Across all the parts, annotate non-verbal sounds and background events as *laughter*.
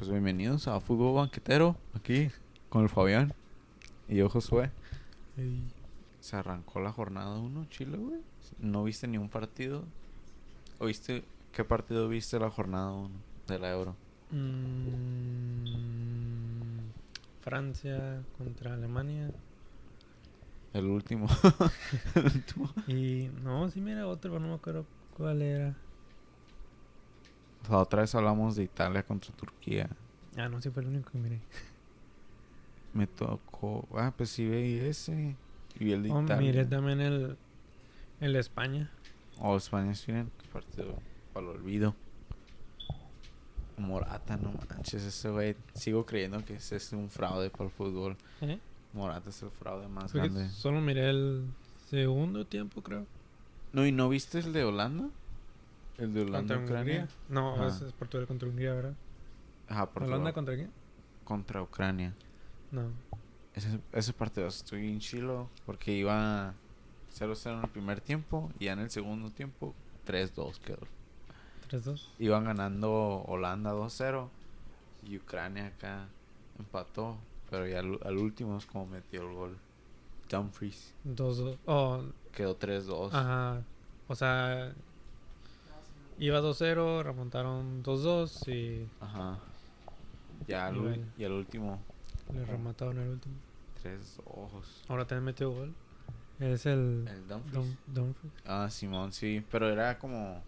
Pues bienvenidos a Fútbol Banquetero, aquí con el Fabián y yo Josué. Se arrancó la jornada 1, Chile, güey. ¿No viste ni un partido? ¿O viste qué partido viste la jornada 1 de la Euro? Mm, Francia contra Alemania. El último. *laughs* el último. Y no, sí, mira otro, pero no me acuerdo cuál era. La otra vez hablamos de Italia contra Turquía. Ah, no, sí fue el único que miré. Me tocó. Ah, pues sí vi ese. Y vi el de Oh, Italia. miré también el, el de España. Oh, España. Qué partido para el olvido. Morata, no manches, ese güey. Sigo creyendo que ese es un fraude para el fútbol. ¿Eh? Morata es el fraude más Porque grande. solo miré el segundo tiempo, creo. No, ¿y no viste el de Holanda? El de Holanda, Contra Ucrania. Hungría. No, Ajá. ese es Portugal contra Hungría, ¿verdad? Ajá, Portugal. ¿Holanda contra quién? contra Ucrania. No. Ese, ese partido estoy en chilo porque iba 0-0 en el primer tiempo y ya en el segundo tiempo 3-2 quedó. 3-2. Iban ganando Holanda 2-0 y Ucrania acá empató, pero ya al, al último es como metió el gol. Dumfries 2-2. Oh, quedó 3-2. ajá. O sea, iba 2-0, remontaron 2-2 y Ajá. Ya al, Y ul- bueno. y al último le remataron el último. 3 ojos. Ahora también metió gol. Es el, El Dumfries. Dum- Dumfries. Ah, Simón, sí, pero era como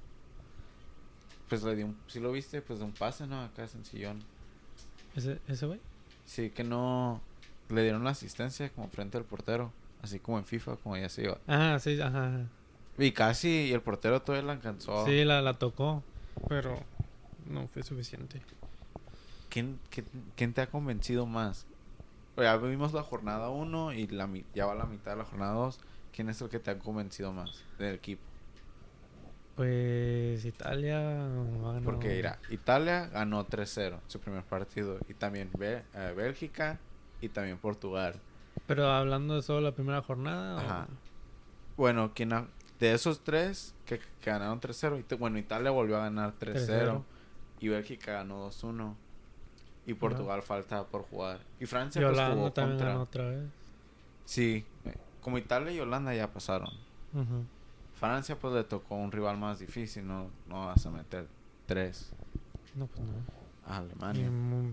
pues le dio un, si lo viste, pues de un pase, ¿no? Acá sencillón. ¿Ese, ese güey? Sí, que no le dieron la asistencia como frente al portero, así como en FIFA, como ya se iba. Ah, sí, ajá. ajá. Y casi y el portero todavía la alcanzó. Sí, la, la tocó, pero no fue suficiente. ¿Quién, quién, quién te ha convencido más? O Ya vimos la jornada 1 y la, ya va la mitad de la jornada 2. ¿Quién es el que te ha convencido más del equipo? Pues Italia va a ganar. Porque mira, Italia ganó 3-0 su primer partido. Y también Bé- eh, Bélgica y también Portugal. Pero hablando de solo la primera jornada. o-. Bueno, quien ha- de esos tres que, que ganaron 3-0, y te- bueno, Italia volvió a ganar 3-0 3-0. y Bélgica ganó 2-1 y Portugal falta por jugar. Y Francia Y pues Holanda jugó también contra... ganó otra vez. Sí, eh, como Italia y Holanda ya pasaron. Ujú. Francia pues le tocó un rival más difícil, no, no vas a meter 3 No, pues no. a Alemania. mu-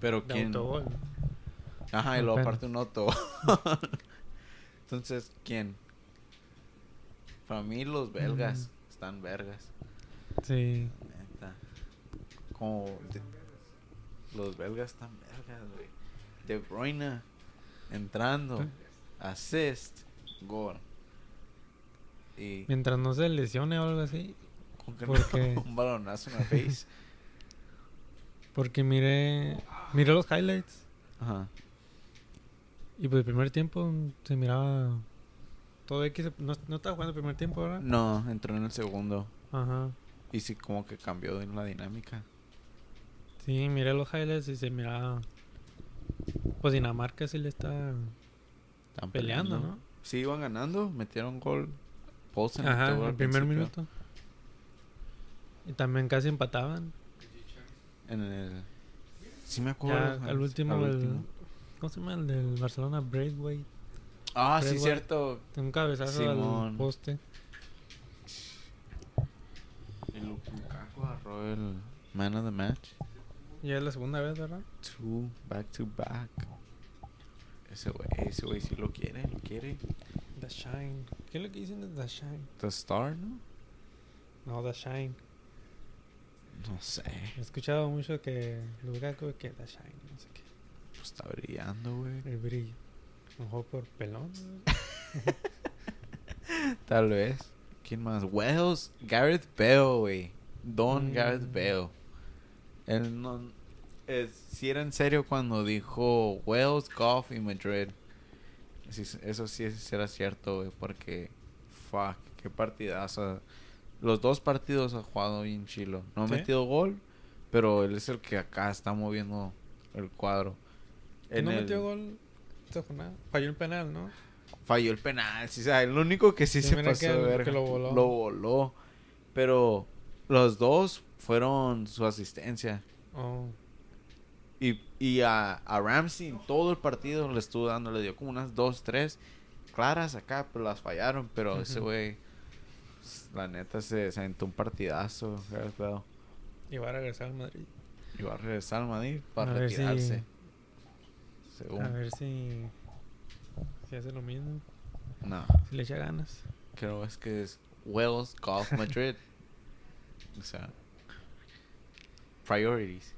Pero quién... autogol. Ajá, y luego aparte un Otto. *laughs* Entonces, ¿quién? Para mí los belgas Mm. están vergas. Sí. Neta. Como de- los belgas están vergas, güey. De Bruyne entrando, ¿Eh? assist, gol. Y Mientras no se lesione o algo así. con que porque- no, *laughs* un balonazo en la face. Porque miré, miré los highlights. Ajá. Y pues el primer tiempo se miraba todo X. No, no estaba jugando el primer tiempo, ¿verdad? No, entró en el segundo. Ajá. Y sí, como que cambió en la dinámica. Sí, miré los highlights y se miraba. Pues Dinamarca sí le está Están peleando, ¿no? Sí, iban ganando, metieron gol. Poulsen Ajá, gol el primer principio. minuto. Y también casi empataban. En el. Sí, me Ya, acuerdo. al último, al el- último. ¿Cómo se llama? El del Barcelona, Braithwaite. Ah, sí, cierto. Un cabezazo Simón. al poste. Y Lu- Lukaku agarró el man of the match. Ya es la segunda vez, ¿verdad? Two, back to back. Ese güey, ese güey sí lo quiere, lo quiere. The Shine. ¿Qué es lo que dicen de The Shine? The Star, ¿no? No, The Shine. No sé. He escuchado mucho que Lukaku que The Shine, no sé qué. Pues está brillando, güey. El brillo. Por pelón. *laughs* Tal vez. ¿Quién más? Wells, Gareth Bale, güey. Don Mm. Gareth Bale. Él no. Es, sí era en serio cuando dijo Wells, Goff y Madrid. Eso sí era cierto, güey, porque. Fuck, qué partidazo. Los dos partidos ha jugado bien chilo. No ha ¿Sí? metido gol, pero él es el que acá está moviendo el cuadro. No el- metió gol esta jornada. Falló el penal, ¿no? Falló el penal, sí, o sea, el único que sí, Sí, se pasó que de el- verga. que lo voló. Lo voló. Pero los dos fueron su asistencia. Oh. Y, y a, a Ramsey en todo el partido le estuvo dando, le dio como unas dos, tres claras acá, pero las fallaron. Pero ese güey, la neta, se, se aventó un partidazo. Y va a regresar al Madrid. Y va a regresar al Madrid para A ver si- retirarse. Según. A ver si, si hace lo mismo. No, Si le echa ganas. creo es que es Wells Golf *laughs* Madrid. o sea, priorities.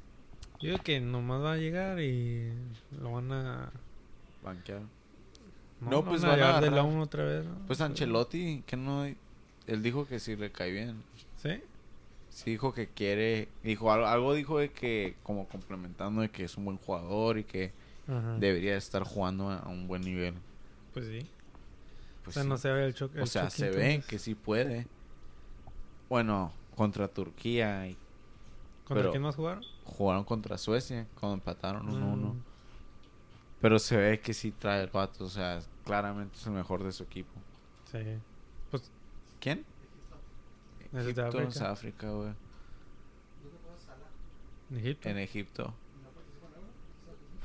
Yo digo que nomás va a llegar y lo van a... Banquear. No, No, pues van a llevar de agarrar. Loan otra vez. ¿no? Pues Ancelotti, que no. Él dijo que sí le cae bien. ¿Sí? Sí dijo que quiere. Dijo algo, algo dijo de que, como complementando, de que es un buen jugador y que Ajá. debería estar jugando a, un buen nivel. Pues sí. Pues o sea, sí. no se ve el choque. O sea, se ve que sí puede. Bueno, contra Turquía y ¿Contra quién más jugaron? jugaron contra Suecia cuando empataron 1-1. Mm, Pero se ve que sí trae el vato. O sea, claramente es el mejor de su equipo. Sí. Pues ¿Quién? Egipto, África, güey. en Egipto.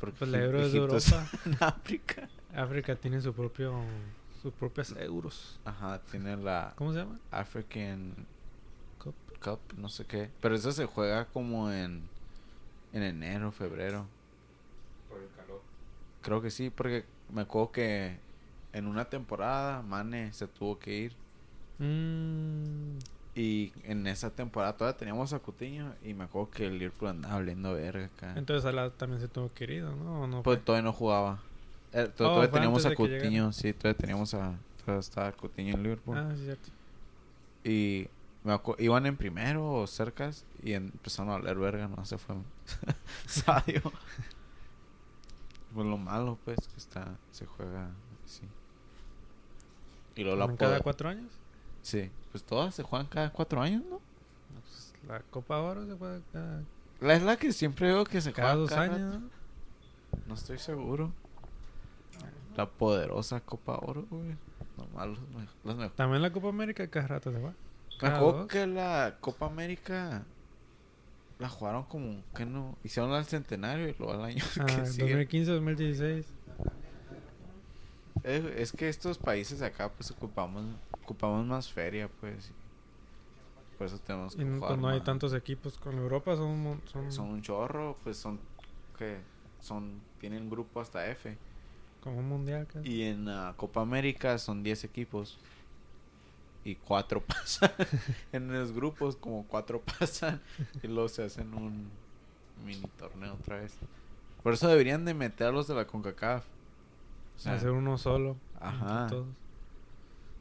Porque Pues la euro es de Europa. *laughs* en África. África tiene su propio... Sus propias euros. Ajá, tiene la ¿Cómo se llama? African Cup. Cup, no sé qué. Pero eso se juega como en, en enero, febrero. Por el calor. Creo que sí, porque me acuerdo que en una temporada Mane se tuvo que ir. Mm, Y en esa temporada todavía teníamos a Cutiño y me acuerdo que el Liverpool andaba hablando verga acá. entonces Salah también se tuvo querido, ¿no? ¿O no Pues todavía no jugaba. Eh, to- Oh, todavía teníamos a. Cutiño, sí, todavía teníamos a... Todavía estaba Cutiño en Liverpool. Ah, sí, cierto. Y me acu- iban en primero o cercas y empezaron a valer verga, no se fue. *laughs* Sadio. pues lo malo, pues, que está, se juega así. Y luego la ¿También cada cuatro años? Sí, pues todas se juegan cada cuatro años, ¿no? Pues, la Copa Oro se juega cada, La es la que siempre veo que se cada juega dos cada años, rato. ¿no? No estoy seguro. La poderosa Copa Oro, güey. Nomás los, los mejores. También la Copa América cada rato se juega. Me Cada acuerdo dos. que la Copa América la jugaron como que no hicieron al centenario y luego al año *laughs* Ah, que sigue. 2015, 2016. Es, es que estos países de acá pues ocupamos ocupamos más feria pues por eso tenemos que Y no- jugar no hay tantos equipos. Con Europa son, son, son un chorro pues son que son tienen grupo hasta F. Como un mundial. y en la Copa América son 10 equipos y cuatro *laughs* pasan. *laughs* En los grupos como cuatro pasan y luego se hacen un mini torneo otra vez. Por eso deberían de meter a los de la Concacaf sea, Hacer uno solo. Ajá. todos.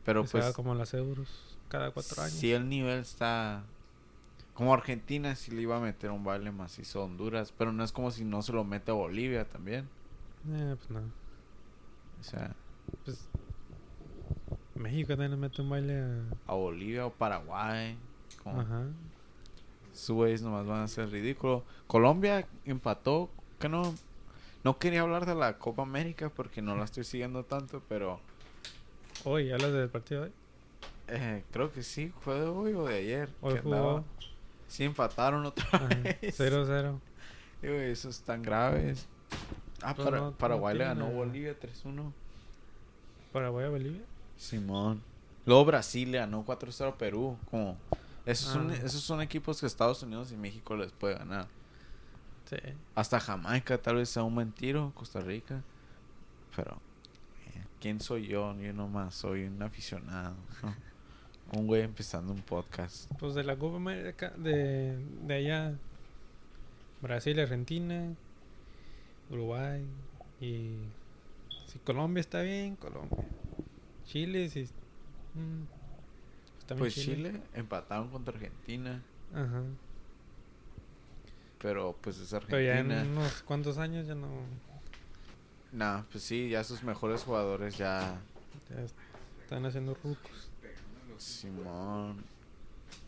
pero Que pues como las euros. Cada cuatro años. si el nivel está como Argentina sí le iba a meter un baile macizo a Honduras pero no es como si no se lo mete a Bolivia también Eh, pues no. o sea Pues México también le mete un baile a... a Bolivia o Paraguay como Ajá. Güeyes nomás van a ser ridículo. Colombia empató, que no no quería hablar de la Copa América porque no la estoy siguiendo tanto, pero Hoy, ¿hablas del partido de hoy? eh, creo que sí, fue de hoy o de ayer. Hoy que jugó. andaba. Sí empataron otra Ajá, vez. 0-0. Digo, esos tan graves. Ah, Pues para- no- no Paraguay le ganó Bolivia 3-1. Paraguay a Bolivia. Simón. Luego Brasil le ganó 4-0 a Perú. Como, esos, son, Ah. esos son equipos que Estados Unidos y México les puede ganar. Sí. Hasta Jamaica tal vez sea un buen tiro, Costa Rica. Pero, eh, ¿quién soy yo? Yo nomás soy un aficionado. ¿no? *laughs* Un güey empezando un podcast. Pues de la Copa América, de, de allá, Brasil, Argentina, Uruguay y si Colombia está bien, Colombia. Chile, si... mm, pues Pues Chile empataron contra Argentina. Ajá. Pero pues es Pero ya en Argentina. unos cuantos años ya no... Nah, pues sí, ya sus mejores jugadores ya. Ya están haciendo rucos. Simón.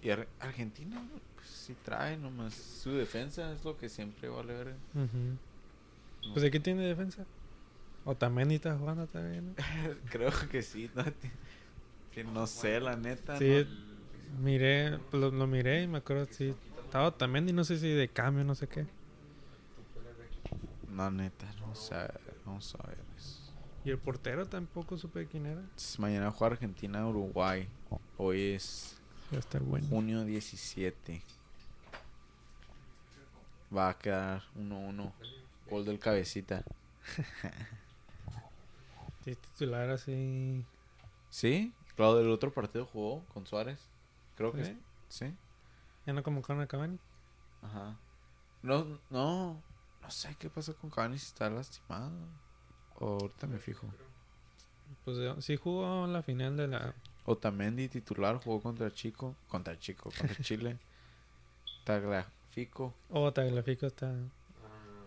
Y Ar- Argentina, pues sí trae nomás. Su defensa es lo que siempre vale ver. Ujú. No Pues de qué tiene defensa. O también está jugando también, ¿no? *laughs* Creo que sí, ¿no? Que no sé, la neta. Sí, ¿no? miré, pues lo, lo miré y me acuerdo, sí. Estaba también y no sé si de cambio, no sé qué. No, neta, no sé. Vamos a ver. Y el portero tampoco supe quién era. Mañana juega Argentina-Uruguay. Hoy es Va a estar bueno. junio 17. Va a quedar 1-1. Gol del cabecita. *laughs* Sí, titular así. ¿Sí? Claro, del otro partido jugó con Suárez. Creo que ¿Sí? Ya no convocaron a Cavani. Ajá. No, no. No sé qué pasa con Cavani si está lastimado. O ahorita me fijo. Pues eh, sí jugó la final de la. Otamendi titular jugó contra Chico. Contra Chico, contra *laughs* Chile. Tagliafico. Oh, Tagliafico está.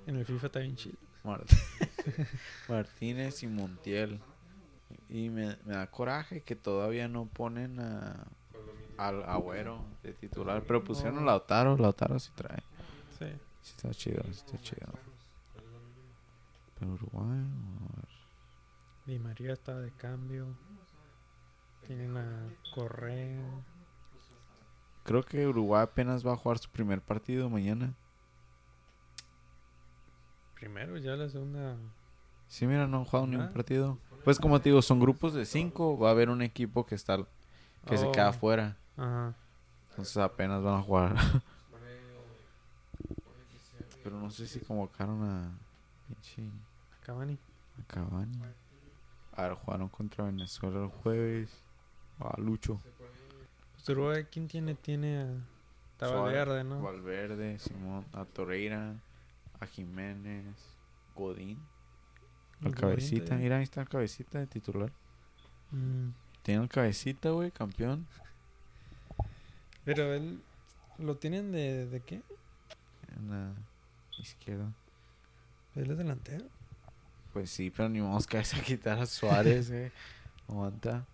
En el FIFA está bien chido. Mart- *laughs* Martínez y Montiel. Y me, me da coraje que todavía no ponen a, al Agüero de titular. Pero pusieron a Lautaro. Lautaro sí trae. Sí. Sí está chido, sí está chido. Pero Uruguay, a ver. Di María está de cambio. Tienen a Correa. Creo que Uruguay apenas va a jugar su primer partido mañana. Primero, ya la segunda. Sí, mira, no han jugado ni un Ah. partido. Pues como te digo, son grupos de cinco. Va a haber un equipo que está que se Oh. queda afuera. Ajá. Entonces apenas van a jugar. *laughs* Pero no sé si convocaron a pinche a Cavani. a Cavani. A ver, jugaron contra Venezuela el jueves. A Lucho. Pues Uruguay, ¿quién tiene? Tiene a. Valverde, ¿no? Valverde, Simón, a Torreira, a Jiménez, Godín. Al cabecita, mira, ahí está el cabecita de titular. Mm. Tiene el cabecita, güey, campeón. Pero él. ¿Lo tienen de, de qué? En la izquierda. Él es delantero. Pues sí, pero ni vamos a quitar a Suárez, eh. Aguanta.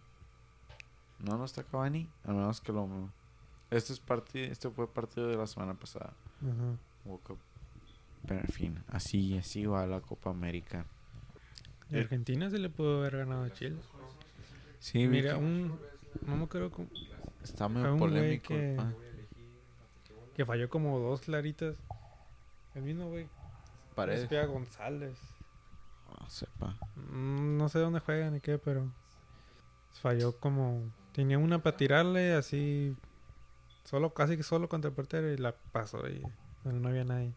No, no está Cavani. Al menos que lo. Este, es partido, este fue partido de la semana pasada. Ajá. World. Pero en fin, así, así va la Copa América. Y Argentina se le pudo haber ganado a Chile. Sí, Mira, un. No me acuerdo está medio güey polémico. que- ah, que falló como dos claritas. El mismo güey. Paredes. Espía González. No sepa. Mm, No sé dónde juegan ni qué, pero. Falló como. Tenía una para tirarle así. Solo, casi que solo contra el portero y la pasó y no había nadie.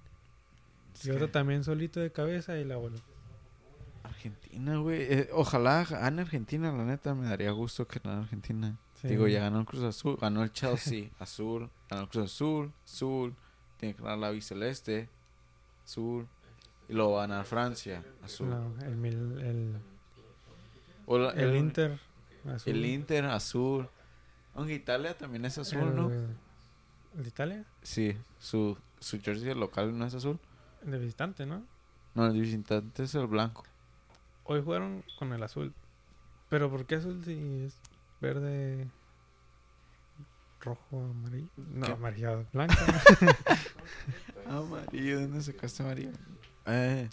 Es Y otra también solito de cabeza y la voló. Argentina, güey. eh, ojalá gane Argentina, la neta. Me daría gusto que gane Argentina. Sí. Digo, ya ganó el Cruz Azul. Ganó el Chelsea, *laughs* azul. Ganó el Cruz Azul, azul. Tiene que ganar la biceleste, azul. Y luego va a ganar Francia, azul. No, el, el, el Inter. azul. El Inter, azul. Aunque Italia también es azul, el, ¿no? ¿El de Italia? Sí, su, su jersey local no es azul. El de visitante, ¿no? No, el visitante es el blanco. Hoy jugaron con el azul. Pero ¿por qué azul si es verde, rojo, amarillo? No, ¿Qué? amarillo, blanco. *laughs* Amarillo, ¿dónde sacaste amarillo? Eh,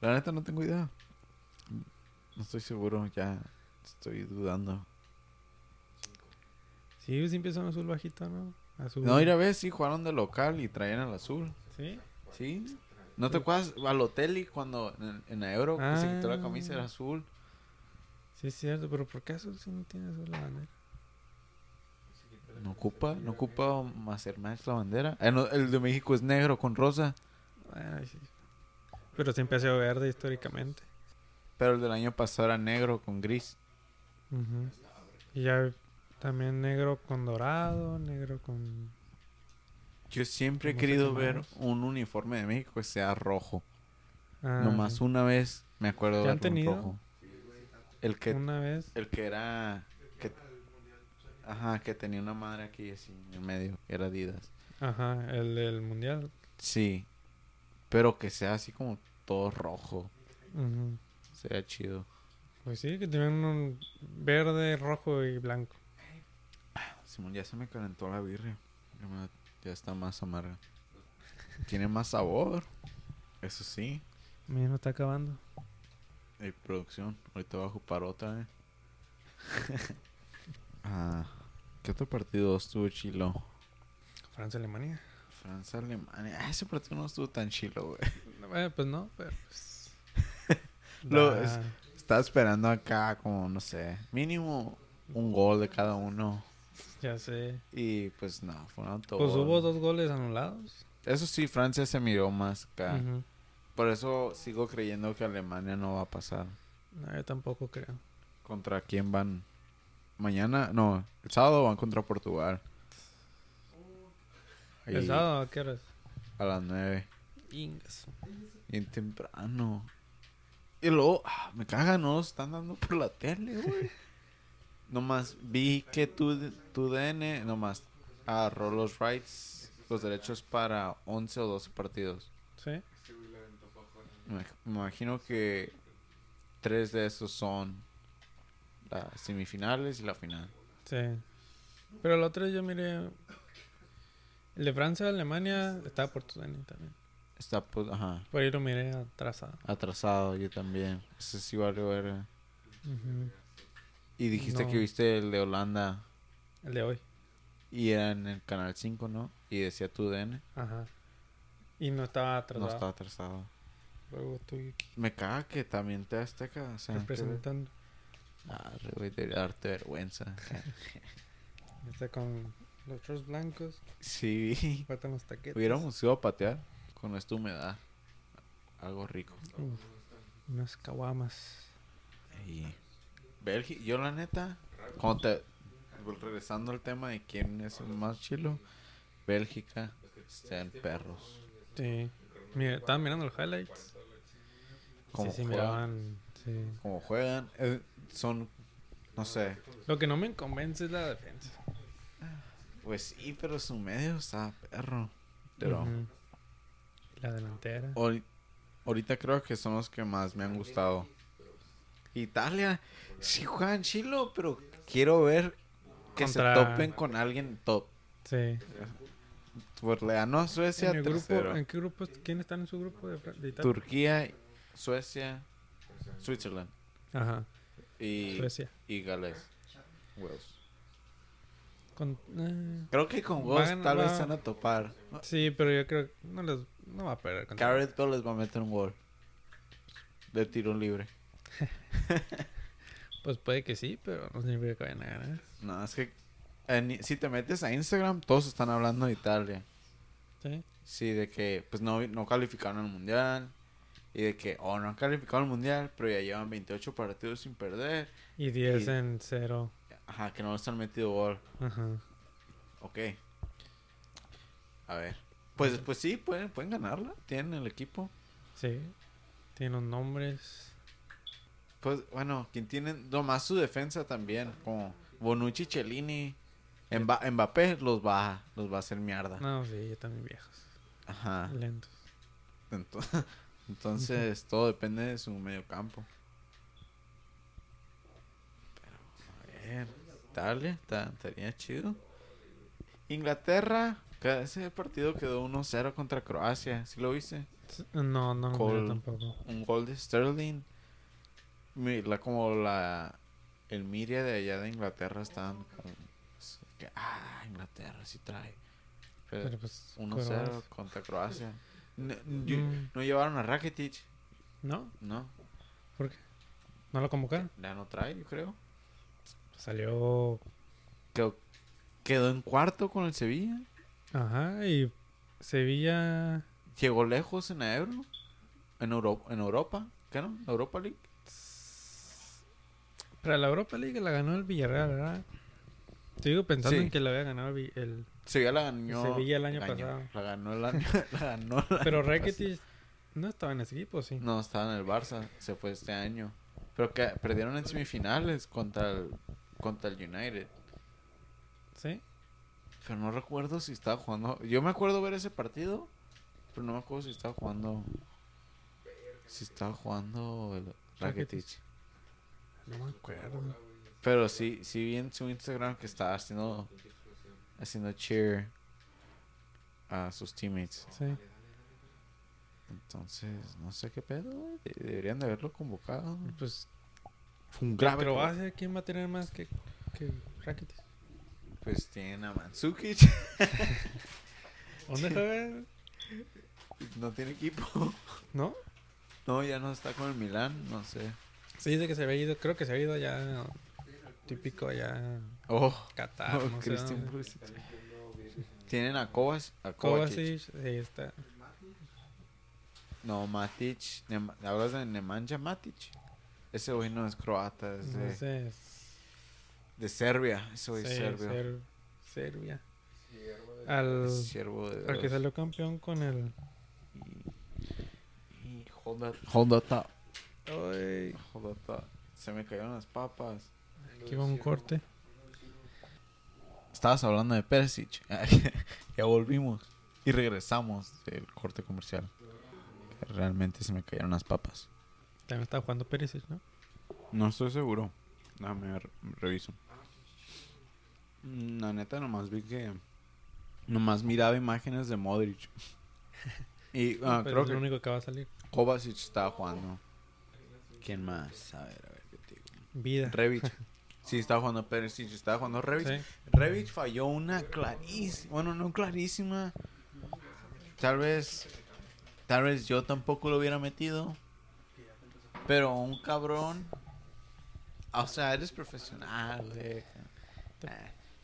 la neta no tengo idea. No estoy seguro, ya estoy dudando. sí, siempre son azul bajito, ¿no? Azul. No, ir a ver, sí, jugaron de local y traían el azul. ¿Sí? ¿Sí? ¿No te acuerdas? Balotelli cuando en, en la Euro que se quitó la camisa era azul. Sí, es cierto, pero ¿por qué azul si no tiene azul la bandera? No ocupa, no ocupa más la bandera. Eh, no, el de México es negro con rosa. Ay, sí. Pero siempre ha sido verde históricamente. Pero el del año pasado era negro con gris. Y ya también negro con dorado, negro con... Yo siempre he querido ver un uniforme de México que sea rojo. Ah, Nomás sí. una vez me acuerdo ¿Ya de han tenido? rojo. El que, Una vez. el que era... Que, ajá, que tenía una madre aquí así en el medio. Era Adidas. Ajá, el del mundial. Sí. Pero que sea así como todo rojo. Ujú. Sería chido. Pues sí, que tienen un verde, rojo y blanco. Simón, ya se me calentó la birria. Ya, está más amarga. Tiene más sabor. Eso sí. Mira, no está acabando. Y producción. Ahorita voy a ocupar otra, eh. *laughs* ah, ¿Qué otro partido estuvo chilo? Francia, Alemania. Francia, Alemania. Ah, ese partido no estuvo tan chilo, güey. No Eh, pues no, pero pues. *laughs* Lo- es- Estaba esperando acá como, no sé, mínimo un gol de cada uno. Ya sé. Y pues no, fue un autogol. Pues hubo dos goles anulados. Eso sí, Francia se miró más acá. Ujú. Por eso sigo creyendo que Alemania no va a pasar. No, yo tampoco creo. ¿Contra quién van? Mañana, no, el sábado van contra Portugal. Ahí, ¿El sábado a qué horas? A las 9. Ingas. Bien temprano. Y luego, ah, me cagan, no están dando por la tele, güey. *laughs* nomás vi que tu, tu DN, nomás agarró los rights, los derechos para 11 o 12 partidos. ¿Sí? Me, imagino que tres de esos son las semifinales y la final. Sí. Pero el otro yo miré. El de Francia, Alemania, estaba por tu DNI también. Está, pues, ajá, Por ahí lo miré atrasado. atrasado, yo también. Ese sí vale. Ujú. Y dijiste No. que viste el de Holanda El de hoy. y era en el canal 5, ¿no? Y decía tu DN. Ajá. Y no estaba atrasado. No está atrasado. Luego estoy aquí Me caga que también te Azteca. O sea, representando. Ah, güey, darte vergüenza. *laughs* Está con los shorts blancos. sí. Faltan los taquetes. Hubiéramos ido a patear con esta humedad. Algo rico. Uf, unas caguamas. Y Bélgica, yo la neta, te, regresando al tema de quién es el más chilo, Bélgica, sean perros. Sí. Mira, estaba mirando los highlights. Como sí, sí, juegan, miraban. Sí. como juegan, eh, son, no sé, Lo que no me convence es la defensa. pues sí, pero su medio está perro. Pero. La delantera. ahori- ahorita creo que son los que más me han gustado. Italia, sí juegan chilo, pero quiero ver que Contra- se topen con alguien top. Sí. Le ganó a Suecia En, el grupo, tercero. ¿En qué grupo? ¿Quién está en su grupo de, de Italia? Turquía, Suecia, Switzerland Ajá. y, Suecia. y Gales. Wales. Con, eh, Creo que con Va a Wales ganar- tal vez se van a topar. sí, pero yo creo que no, les, no va a perder. Gareth Bale les va a meter un gol. De tiro libre. *laughs* Pues puede que sí, pero no significa que vayan a ganar. No, es que en- si te metes a Instagram, todos están hablando de Italia. Sí. Sí, de que pues no, no calificaron al mundial. Y de que, oh, no han calificado al mundial, pero ya llevan 28 partidos sin perder. Y 10 Y- en 0. Ajá, que no les han metido gol. Ajá. Ok. A ver. Pues, pues sí, pueden, pueden ganarla. Tienen el equipo. Sí. Tiene los nombres. Pues bueno, quien tiene nomás su defensa también. Como Bonucci, Cellini. Mba- Mbappé los va, los va a hacer mierda. No, sí, ya también viejos. Ajá. Lentos. Ento- *laughs* Entonces, todo depende de su medio campo. Pero, a ver, Italia, ta- estaría chido. Inglaterra, ese partido quedó 1-0 contra Croacia. ¿Sí lo viste? No, no lo Col- tampoco. Un gol de Sterling. La, como la... El media de allá de Inglaterra estaban como... que, ah, Inglaterra sí trae. Pero, Pero pues. 1-0 Croacia. contra Croacia. No, Mm. no llevaron a Rakitic, No, ¿no? ¿por qué? ¿No lo convocaron? Ya no trae, yo creo. Salió. Quedó, quedó en cuarto con el Sevilla. Ajá, y Sevilla. Llegó lejos en la Euro. En Europa. En Europa. ¿Qué no? Europa League. Para la Europa League la ganó el Villarreal, ¿verdad? Sigo pensando Sí. en que la había ganado el, el- Sevilla la ganó. Sevilla el año pasado. La ganó el año. *laughs* la ganó el Pero Rakitic no estaba en ese equipo, sí. No, estaba en el Barça. Se fue este año. Pero que perdieron en semifinales contra el, contra el United. ¿Sí? Pero no recuerdo si estaba jugando. Yo me acuerdo ver ese partido. Pero no me acuerdo si estaba jugando. Si estaba jugando el. Rakitic. No me acuerdo. Pero sí, sí vi en su Instagram que estaba haciendo. Haciendo cheer a sus teammates. Sí. Entonces, no sé qué pedo, güey. Deberían de haberlo convocado. Pues Fue un grave. Croacia, ¿quién va a tener más que, que Rakitic? Pues tienen a Mandzukic. *laughs* ¿Dónde juega? *laughs* No tiene equipo. ¿No? No, ya no está con el Milán, no sé. Sí, dice que se había ido, creo que se había ido ya típico ya Oh, Qatar, oh, no Christian. Pulisic. Tienen a Kovac, a Kovacic. Kovacic, sí, está. No, Matic. ¿Hablas de Nemanja Matic? Ese güey no es croata, es de, No sé, de Serbia. Ese güey sí, es serbio. Ser- Serbia. Siervo de- Al, de al que salió campeón con el. Hold that thought. Se me cayeron las papas. Aquí va un corte. Estabas hablando de Perisic. *laughs* ya volvimos. Y regresamos del corte comercial. Que Realmente se me cayeron las papas. También está jugando Perisic, ¿no? No estoy seguro. Déjame ver, reviso. Mm, La neta, nomás vi que. Nomás miraba imágenes de Modric. *laughs* Y ah, Pero creo es lo que único que va a salir. Kovacic estaba jugando. ¿Quién más? A ver, a ver, ¿qué te digo? Vida. Revic. *laughs* Sí, estaba jugando Perisic, estaba jugando Revic. Sí. Revic falló una clarísima, bueno, no clarísima. Tal vez, tal vez yo tampoco lo hubiera metido. Pero un cabrón, o sea, eres profesional, güey. Eh,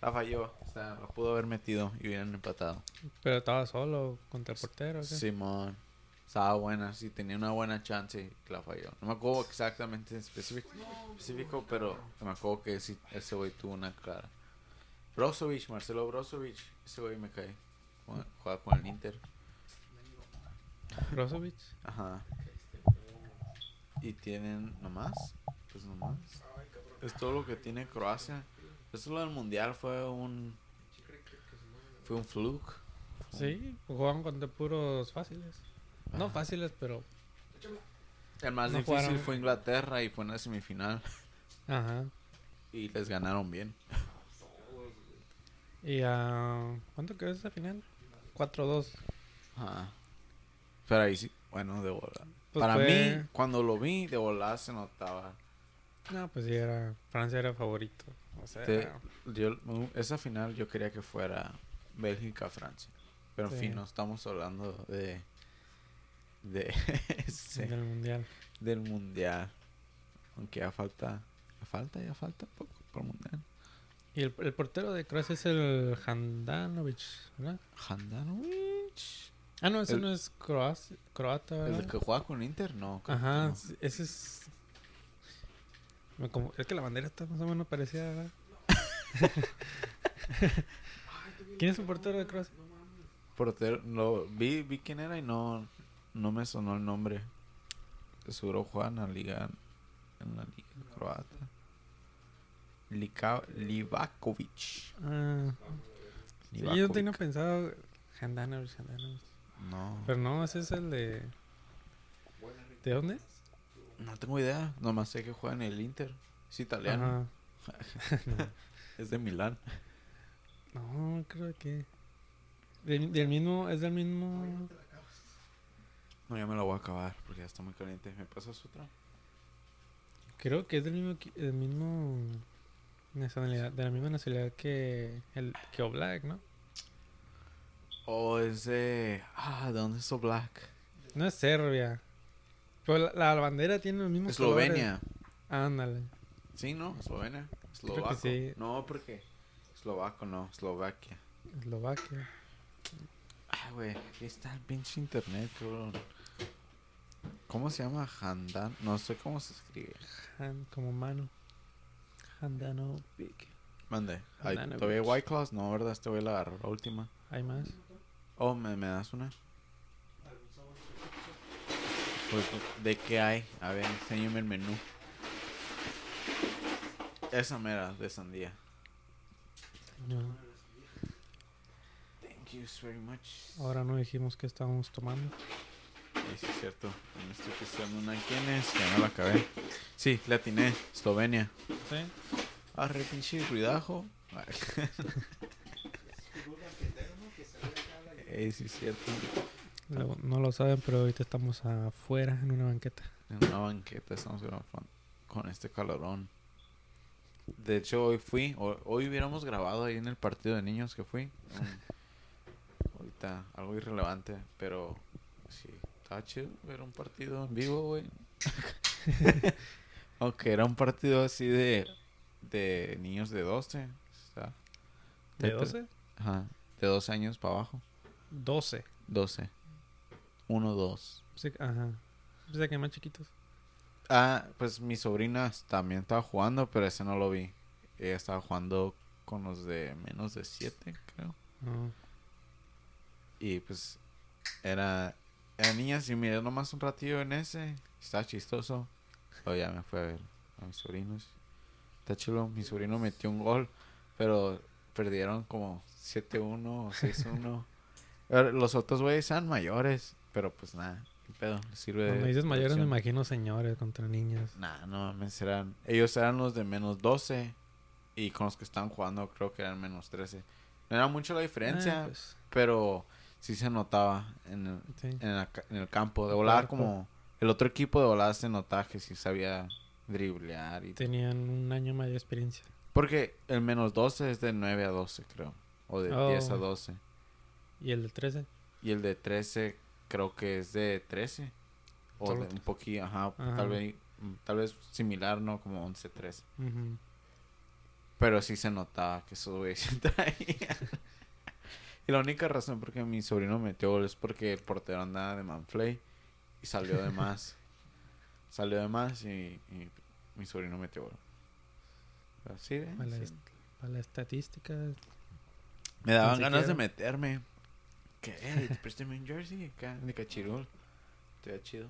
la falló, o sea, lo pudo haber metido y hubieran empatado. Pero estaba solo contra el portero. Simón, estaba buena, sí, tenía una buena chance y la falló. No me acuerdo exactamente específico, específico pero me acuerdo que sí, ese güey tuvo una clara. Brozovic, Marcelo Brozovic, ese güey me cae. Juega- Juega con el Inter. Brozovic. Ajá. Y tienen nomás, pues nomás. Es todo lo que tiene Croacia. Eso lo del mundial fue un fue un fluke. Sí, jugaban contra puros fáciles. No fáciles, pero. El más No difícil jugaron. fue Inglaterra y fue en la semifinal Ajá. y les ganaron bien. Y a. ¿Cuánto quedó esa final? 4-2. Ajá. Pero ahí sí, bueno, de volada. Pues Para fue- mí, cuando lo vi, de volada se notaba. No, pues sí, era. Francia era favorito. O sea, Te- yo, esa final yo quería que fuera Bélgica-Francia. Pero en fin, no estamos hablando de. De *laughs* ese- del mundial. del mundial. Aunque ya falta. Ya falta, ya falta poco para el mundial. Y el, el portero de Croacia es el Handanovic, ¿verdad? Handanovic. Ah, no, ese El- no es croaci- croata, ¿verdad? ¿El que juega con Inter? No. Ajá, no. ese es. me como- es que la bandera está más o menos parecida, ¿verdad? *laughs* ¿Quién es el portero de Croacia? Portero, lo, vi, vi quién era y no, no me sonó el nombre. Seguro juega en la liga, en la liga croata. Lika, Livakovic. Ah, sí, yo Livakovic. tenía pensado Handanovic, Handanovic. No, Pero no, ese es el de. ¿De dónde? no tengo idea. Nomás sé que juega en el Inter. Es italiano. *laughs* Es de Milán. No, creo que. Del, del mismo, es del mismo. No, ya me lo voy a acabar porque ya está muy caliente. ¿Me pasas otra? Creo que es del mismo, equi- el mismo nacionalidad, de la misma nacionalidad que el que Oblak, ¿no? Oh, es de... Ah, ¿de dónde es Black? No es Serbia. Pero la, la bandera tiene los mismos Eslovenia. colores. Ándale. Sí, ¿no? Eslovenia. Eslovaco. sí. No, porque... Eslovaco, no. Eslovaquia. Eslovaquia. Ah, güey. Aquí está el pinche internet, cabrón. ¿Cómo se llama? Handan. No sé cómo se escribe. Han, como mano. Handanovic. Mande. Ay, Handanovic. ¿Todavía hay White Claws? No, ¿verdad? Este güey la agarró la última. ¿Hay más? Oh, ¿me, me das una? Pues, ¿de qué hay? A ver, enséñame el menú. Esa mera, de sandía. No. Thank you very much. Ahora no dijimos que estábamos tomando. Sí, sí, es cierto. Me estoy pisando una. ¿Quién es? Que no la acabé. Sí, la atiné. Eslovenia. Sí. Arre, pinche ruidajo. Ey, *laughs* sí, es cierto. Lo- no lo saben, pero ahorita estamos afuera en una banqueta. En una banqueta estamos grabando con este calorón. De hecho, hoy fui. ho- Hoy hubiéramos grabado ahí en el partido de niños que fui. *laughs* Ahorita, algo irrelevante, pero estaba chido ver un partido en vivo, güey. *laughs* Aunque era un partido así de, de niños de 12. o sea, ¿De Te- 12? Ajá, de 12 años para abajo. 12. 12. 1, 2. Sí, ajá. Pensé que más chiquitos. Ah, pues mi sobrina también estaba jugando, pero ese no lo vi. Ella estaba jugando con los de menos de 7, creo. No. Y pues era, era niña, y miré nomás un ratillo en ese. Estaba chistoso. Luego ya me fue a ver a mis sobrinos. Está chulo. Mi sobrino metió un gol, pero perdieron como 7-1 o 6-1. Ahora, Los otros güeyes eran mayores, pero pues nada, qué pedo, sirve de Cuando dices mayores me imagino señores contra niñas. Nah, no mames, eran. Ellos eran los de menos 12. Y con los que estaban jugando, creo que eran menos 13. No era mucho la diferencia, Ah, pues, pero sí se notaba en el, sí. en, la en el campo. De cuerpo. como. El otro equipo de volada se notaba que sí sabía driblear. Y Tenían un año más de experiencia. Porque el menos 12 es de 9 a 12, creo. O de Oh. 10 a 12. ¿Y el de 13? Y el de 13, creo que es de 13. O de un poquito, ajá, Ajá. Tal, vez, tal vez similar, ¿no? Como 11, 13. Ujú. Pero sí se notaba que esos güeyes se *laughs* traían. Y la única razón por qué mi sobrino metió gol es porque el portero andaba de manflay y salió de más. *laughs* salió de más y, y mi sobrino metió gol. Pero sí, ¿eh? Para, la, Sí. est- para la estadística. Me daban ganas de meterme. ¿Qué? Préstame un jersey acá de cachirul. Estaría chido.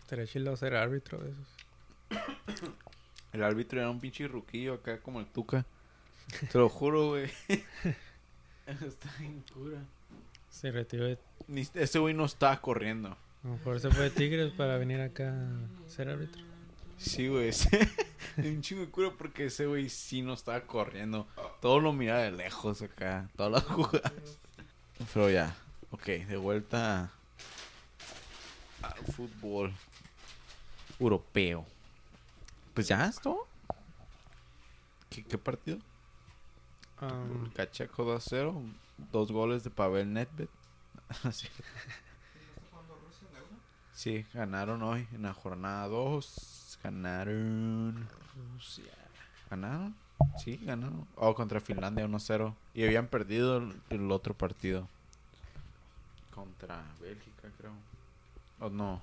Estaría chido ser árbitro de esos. El árbitro era un pinche ruquillo acá como el Tuca. Te lo juro, güey. *laughs* *laughs* Está bien cura. Se retiró de... Ni- Ese güey no estaba corriendo. A lo mejor se fue de Tigres para venir acá a ser árbitro. Sí, güey. *laughs* un chingo de cura porque ese güey sí no estaba corriendo. Todo lo miraba de lejos acá. Todas las *laughs* jugadas. Pero ya. Ok, de vuelta al fútbol europeo. Pues ya es todo. ¿Qué, qué partido? Um, Cacheco 2-0. Dos goles de Pavel Nedved. *laughs* sí. Sí, ganaron hoy en la jornada 2. Ganaron. Rusia. ¿Ganaron? Sí, ganaron. Oh, contra Finlandia 1-0. Y habían perdido el, el otro partido. Contra Bélgica, creo. ¿O no?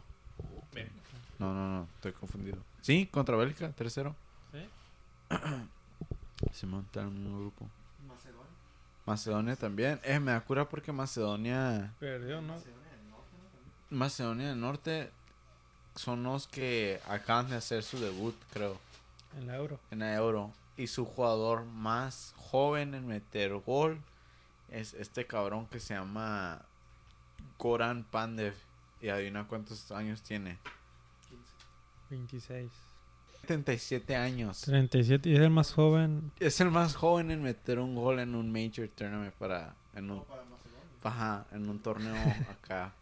No, no, no. Estoy confundido. Sí, contra Bélgica, 3-0. ¿Sí? *clears throat* Se monta en mismo grupo. Macedonia también. Eh, me da cura porque Macedonia... Perdió, ¿no? Macedonia del Norte son los que acaban de hacer su debut, creo, En la Euro. en la Euro. Y su jugador más joven en meter gol es este cabrón que se llama Goran Pandev. Y adivina cuántos años tiene. 26. 77 años. 37 y es el más joven. Es el más joven en meter un gol en un Major Tournament para... En un, Ajá, en un torneo acá.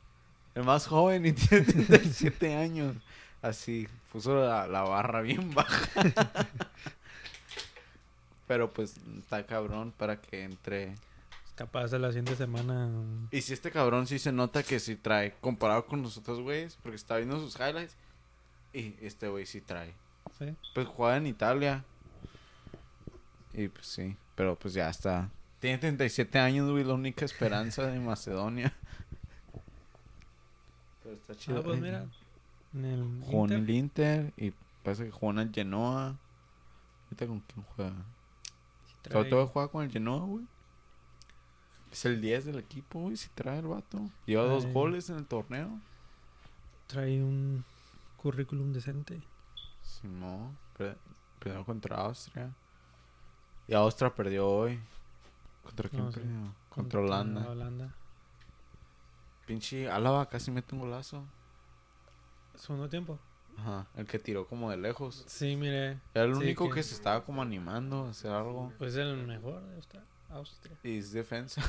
El más joven y *laughs* tiene 37 años. Así, puso la, la barra bien baja. *laughs* Pero pues está cabrón para que entre. Capaz de la siguiente semana. um, Y si este cabrón sí se nota que sí trae, comparado con los otros güeyes, porque está viendo sus highlights. Y este güey sí trae. ¿Sí? Pues juega en Italia. Y pues sí, pero pues ya está. Tiene 37 años, güey, la única esperanza de Macedonia. *laughs* Pero está chido. Ah, pues mira. En el Jugó en Inter, el Inter y parece que jugó en el Genoa. ¿Ahorita con quién juega? sí Sobre todo juega con el Genoa, güey. Es el 10 del equipo, güey, si trae el vato. Lleva dos goles en el torneo. trae un currículum decente. No, per- perdió contra Austria. Y Austria perdió hoy. ¿Contra quién No, sí. perdió? Contra Holanda. Holanda. Pinche Álava casi mete un golazo. Segundo tiempo. Ajá, el que tiró como de lejos. Sí, mire. Era el Sí, único que- que se estaba como animando a hacer algo. Pues el mejor de Austria. Y es defensa.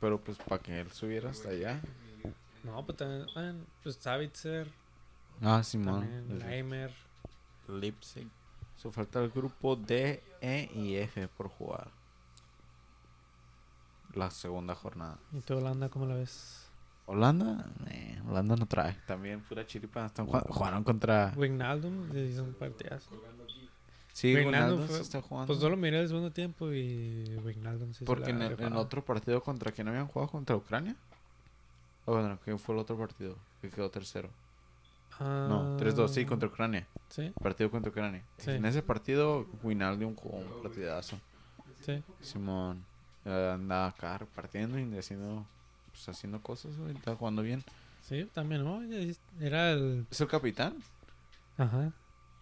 Pero pues para que él subiera hasta allá. No, pues también. pues Savitzer. Ah, Simón. También Leimer. Leipzig. So falta el grupo D, E y F por jugar. La segunda jornada. ¿Y tú, Holanda, cómo la ves? Holanda, eh, Holanda no trae. También pura chiripa. Están jugando- jugaron contra. Wijnaldum le hizo un partidazo. Sí, Wijnaldum Wijnaldum fue- se está jugando. Pues solo miré el segundo tiempo y Wijnaldum sí se Porque en, el- en otro partido contra quién habían jugado contra Ucrania. O bueno, ¿quién fue el otro partido? Que quedó tercero. No, 3-2, sí, Ah, contra Ucrania. Sí, Partido contra Ucrania. Sí. En ese partido, Wijnaldum jugó un partidazo. sí. Simón eh, andaba acá repartiendo y haciendo, pues, haciendo cosas, güey. Estaba jugando bien. Sí, también, ¿no? Era el... ¿Es el capitán? Ajá.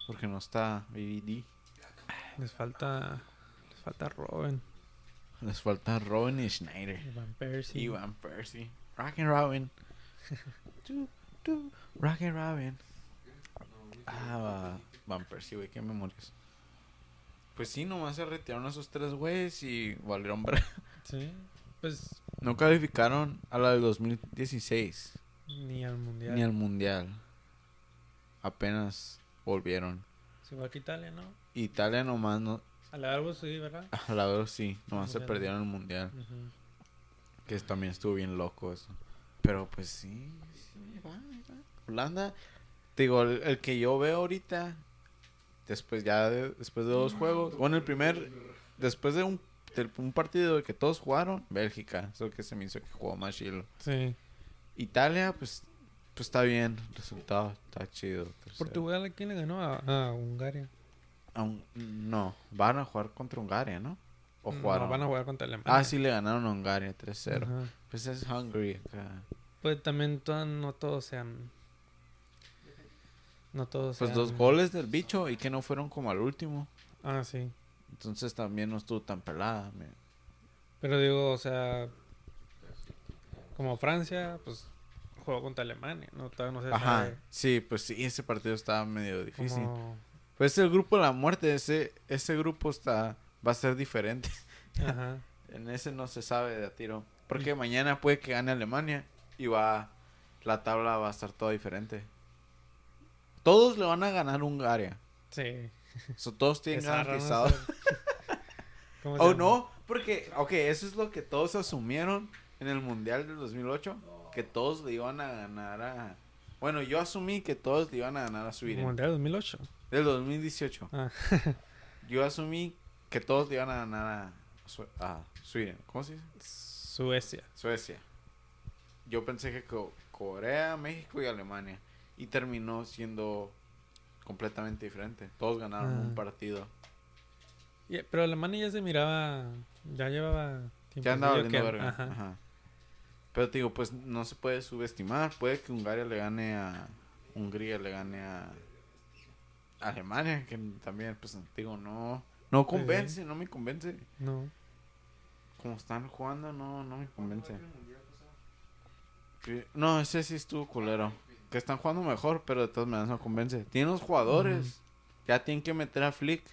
Porque no está BBD. Les falta... Les falta Robin. Les falta Robin y Schneider. Van Persie. Y Van Persie. Rock and Robin. *laughs* Rock and Robin. Ah, Van Persie, güey, qué memorias. Pues sí, nomás se retiraron esos tres güeyes y valieron ver. Sí. Pues No calificaron a la del 2016 ni al Mundial. ni al Mundial. Apenas volvieron. Es igual que Italia, ¿no? Italia nomás no. A la algo sí, ¿verdad? A la vez sí, nomás se perdieron el Mundial. Que también estuvo bien loco eso. Pero pues sí, sí, ahí va, ahí va. Holanda, te digo, el, el que yo veo ahorita, después ya de, después de dos juegos, bueno, el primer, después de un, un partido que todos jugaron, Bélgica, eso que se me hizo que jugó más chilo. Sí. Italia, pues, pues está bien, el resultado está chido. tercero. Portugal, ¿a quién le ganó? A, a Hungaria. No, van a jugar contra Hungaria, ¿no? O No, jugaron. van a jugar contra Alemania. Ah, sí, le ganaron a Hungaria 3-0. Ajá. Pues es Hungary acá. Pues también no todos sean... No todos Pues sean... dos goles del bicho y que no fueron como al último. Ah, sí. Entonces también no estuvo tan pelada. me- Pero digo, o sea... Como Francia, pues jugó contra Alemania, ¿no? Todavía no se Ajá. sabe Sí, pues sí, ese partido estaba medio difícil. cómo- Pues el grupo de la muerte, ese, ese grupo está va a ser diferente. *laughs* Ajá. *laughs* En ese no se sabe de a tiro. Porque mañana puede que gane Alemania y va la tabla va a estar toda diferente. Todos le van a ganar Hungaria. Sí. So, todos tienen *laughs* Esa garantizado. sé. *laughs* ¿Cómo se Oh, llama? no, porque, ok, eso es lo que todos asumieron en el Mundial del 2008, que todos le iban a ganar a... Bueno, yo asumí que todos le iban a ganar a Sweden. Mundial 2008. Del 2018. Ah. *laughs* Yo asumí que todos le iban a ganar a, a Sweden. ¿Cómo se dice? Suecia. Suecia. Yo pensé que Co- Corea, México y Alemania. Y terminó siendo completamente diferente. Todos ganaron Ah. un partido. Y- pero Alemania ya se miraba, ya llevaba tiempo. Ya andaba que- valiendo verga. Ajá. Ajá. Pero te digo, pues no se puede subestimar. Puede que Hungaria le gane a. Hungría le gane a. Alemania, que también, pues digo, no. No convence, no me convence. No. Como están jugando, no, no me convence. No, ese sí estuvo culero. Que están jugando mejor, pero de todas maneras no convence. Tienen los jugadores. Ya tienen que meter a Flick.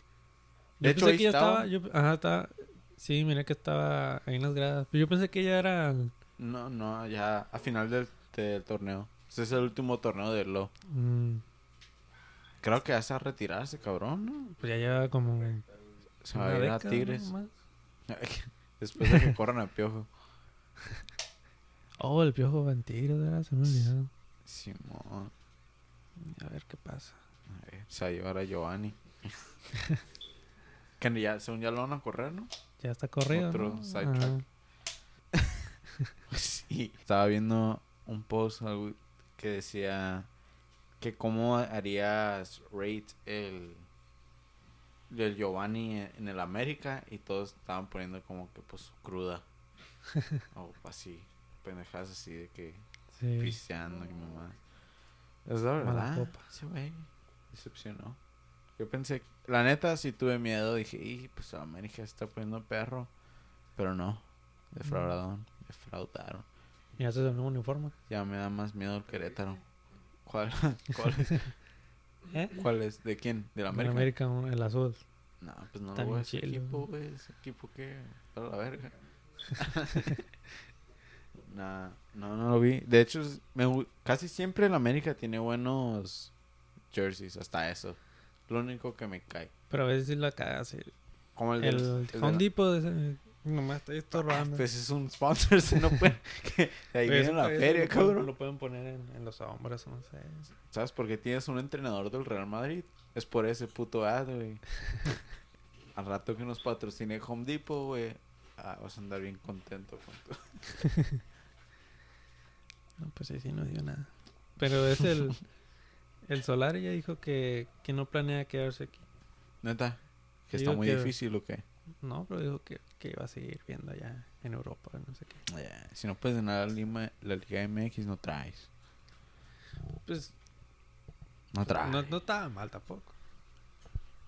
De Yo hecho, pensé que ya estaba. Yo, ajá, estaba. Sí, miré que estaba ahí en las gradas. Pero yo pensé que ya era. No, no, ya a final del, del torneo. Ese es el último torneo de Lo. mm, Creo que va a retirar ese cabrón, ¿no? pues ya lleva como. Se va a ir a Tigres. *laughs* Después de que corran a Piojo. *laughs* Oh, el piojo va en Tigres, ¿verdad? Se me olvidó. Simón. A ver qué pasa. A ver, Se va a llevar a Giovanni. *laughs* que ya, según ya lo van a correr, ¿no? Ya está corrido. Otro ¿no? sidetrack. *laughs* Sí. Estaba viendo un post algo que decía que cómo harías rate el del Giovanni en, en el América y todos estaban poniendo como que pues cruda *laughs* o así pendejadas así de que Sí. pisteando y mamá es la verdad copa. ese güey decepcionó yo pensé la neta sí tuve miedo dije y pues América se está poniendo perro pero no defraudaron defraudaron Ya se el nuevo uniforme. ya me da más miedo el Querétaro. ¿Cuál, *laughs* cuál, es, ¿Eh? cuál es? ¿De quién? ¿De la América? América, un- el azul. No, pues no Está lo voy a ese equipo, güey. Ese equipo que... Para la verga. *laughs* nah, no, no lo vi. De hecho, me, casi siempre el América tiene buenos jerseys. Hasta eso. Lo único que me cae. Pero a veces sí la caga. sí. Como el, El, del- el de Home Depot, ese, Nomás estoy Ah, estorbando. pues es un sponsor, *laughs* se no puede. que de ahí viene la feria, lo pueden- cabrón. Lo pueden poner en, en los hombros, no sé. ¿Sabes por qué tienes un entrenador del Real Madrid? Es por ese puto ad, güey. *laughs* Al rato que nos patrocine Home Depot, güey. ah, vas a andar bien contento con tu- *laughs* No, pues sí, sí, no dio nada. Pero es el... *laughs* el Solar ya dijo que, que no planea quedarse aquí. Neta, que Digo está muy que- difícil o qué. No, pero dijo que, que iba a seguir viendo allá en Europa, no sé qué. Eh, si no puedes ganar la, Lima, la Liga MX, no traes. Pues No traes. no, no estaba mal tampoco.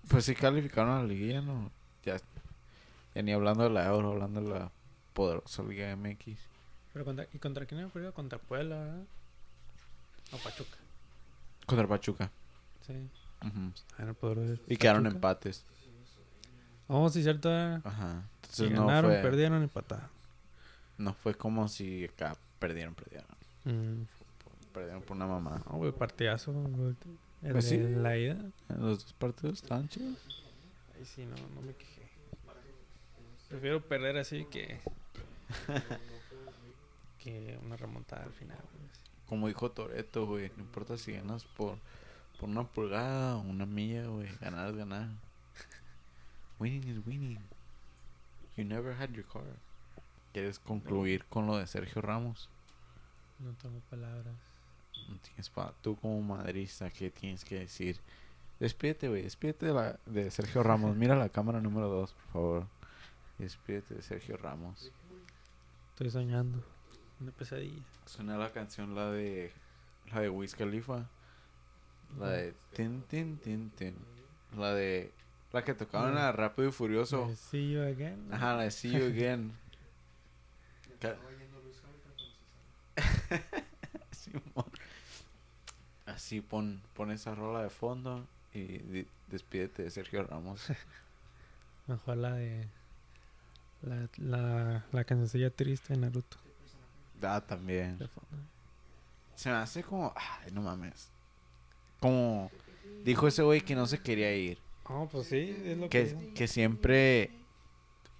Pues sí calificaron a la liguilla, ¿no? Ya, ya ni hablando de la Euro, hablando de la poderosa Liga MX. Pero contra, ¿Y contra quién había perdido? Contra Puebla. O Pachuca. Contra Pachuca. Sí. Era el poderoso Y quedaron Pachuca. empates. Oh, sí, cierto. era. Ajá. Si Entonces no ganaron, fue, perdieron, empataron. no fue como si acá perdieron, perdieron. Mm. Perdieron por una mamá. No, güey, partidazo. güey. El Pues de sí. la ida. Los dos partidos estaban chidos. Ahí sí, no, no me quejé. Prefiero perder así que. *laughs* que una remontada al final. güey. Como dijo Toreto, güey. No importa si ganas por, por una pulgada o una milla, güey. Ganar es ganar. Winning is winning. You never had your car. ¿Quieres concluir con lo de Sergio Ramos? No tengo palabras. No tienes pa tú como madrista, ¿qué tienes que decir? Despídete, güey. Despídete de, la, de Sergio Ramos. Mira la cámara número 2, por favor. Despídete de Sergio Ramos. Estoy soñando. Una pesadilla. Suena la canción, la de. La de Wiz Khalifa. La de. Tin, tin, tin, tin. La de. La que tocaban a Rápido y Furioso. See you again. Ajá, la de See You *laughs* Again. *laughs* Simón. Así pon, pon esa rola de fondo y despídete de Sergio Ramos. *laughs* Mejor la de. La, la, la cancioncilla triste de Naruto. Ah, también. de. Se me hace como. Ay, no mames. Como. Dijo ese güey que no se quería ir. Oh, pues sí, es lo que. Que, que siempre.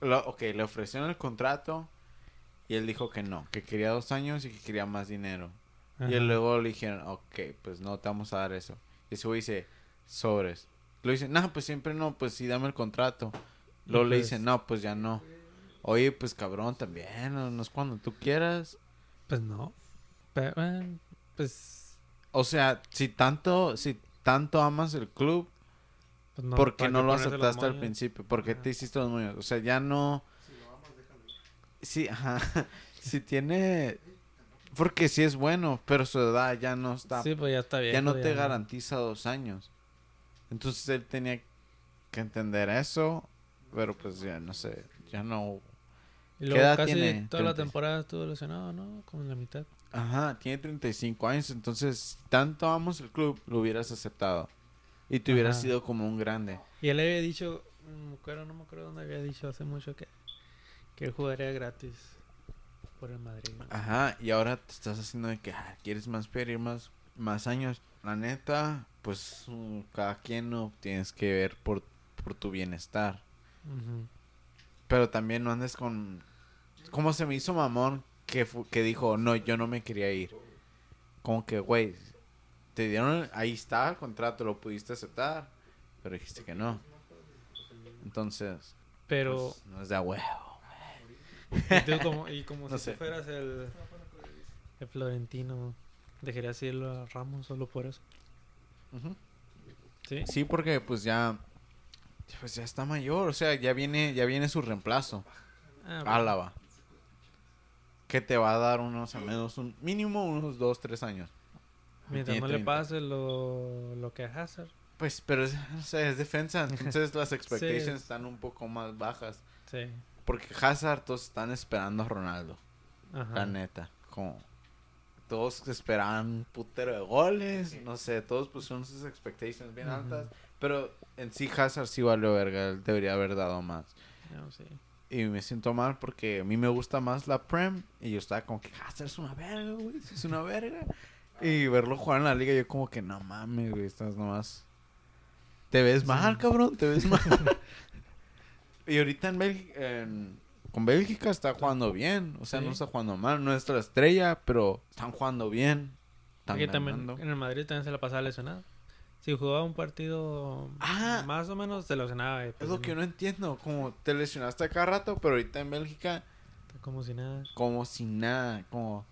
Lo, ok, le ofrecieron el contrato. Y él dijo que no, que quería dos años y que quería más dinero. Y luego le dijeron, ok, pues no te vamos a dar eso. Y ese güey dice, sobres. Lo dice, no, pues siempre no, pues sí, dame el contrato. Luego le pues- dice, no, pues ya no. Oye, pues cabrón, también, no, no es cuando tú quieras. Pues no. Pero, pues. O sea, si tanto, si tanto amas el club, pues no, ¿por qué ¿para no lo aceptaste al principio? ¿Por qué Ajá. te hiciste los moños? O sea, ya no... Sí, ajá. *laughs* Si tiene... Porque sí es bueno, pero su edad ya no está Sí, pues ya está bien. ya no te garantiza dos años. Entonces él tenía que entender eso, pero pues ya no sé, ya no. Y ¿Qué luego edad casi tiene? toda la 30. temporada estuvo lesionado, ¿no? Como en la mitad. Ajá, tiene 35 años, entonces tanto amos el club, lo hubieras aceptado. Y te hubieras Ajá. sido como un grande. Y él había dicho, no me acuerdo, no me acuerdo dónde había dicho hace mucho que, que él jugaría gratis por el Madrid. Ajá, y ahora te estás haciendo de que ah, quieres más pedir más, más años. La neta, pues mm, cada quien no tienes que ver por, por tu bienestar. Pero también no andes con... Como se me hizo mamón que, que dijo, no, yo no me quería ir. Como que, güey, te dieron... Ahí está el contrato, lo pudiste aceptar. Pero dijiste que no. Entonces, Pero, pues, no es de a huevo. y tú como, y como *laughs* No si tú fueras el, el Florentino, ¿dejarías irlo a Ramos solo por eso? Sí. Sí, porque pues ya... Pues ya está mayor, o sea, ya viene, ya viene su reemplazo. Ah. Álava. Que te va a dar unos, al menos, un mínimo unos dos, tres años. Mientras no le 30. pase lo, lo que a Hazard. Pues, pero es, o sea, es defensa, *laughs* entonces las expectations es- están un poco más bajas. Sí. Porque Hazard, todos están esperando a Ronaldo, Ajá. la neta. Como, todos esperaban un putero de goles, no sé, todos pusieron sus expectations bien altas. Pero en sí Hazard sí valió verga, él debería haber dado más. No, sí. Y me siento mal porque a mí me gusta más la Prem. Y yo estaba como que Hazard es una verga, güey, es una verga. Y verlo jugar en la liga, yo como que no mames, güey, estás nomás... Te ves Sí. mal, cabrón, te ves mal. *laughs* y ahorita en Bélgica, en, con Bélgica está jugando bien. O sea, Sí. no está jugando mal. No es la estrella, pero están jugando bien. Están también en el Madrid también se la pasaba lesionado. Si jugaba un partido Ah. más o menos, se lesionaba. Es pues, lo que yo no entiendo. Como te lesionaste a cada rato, pero ahorita en Bélgica, Como si nada. como sin nada. Como.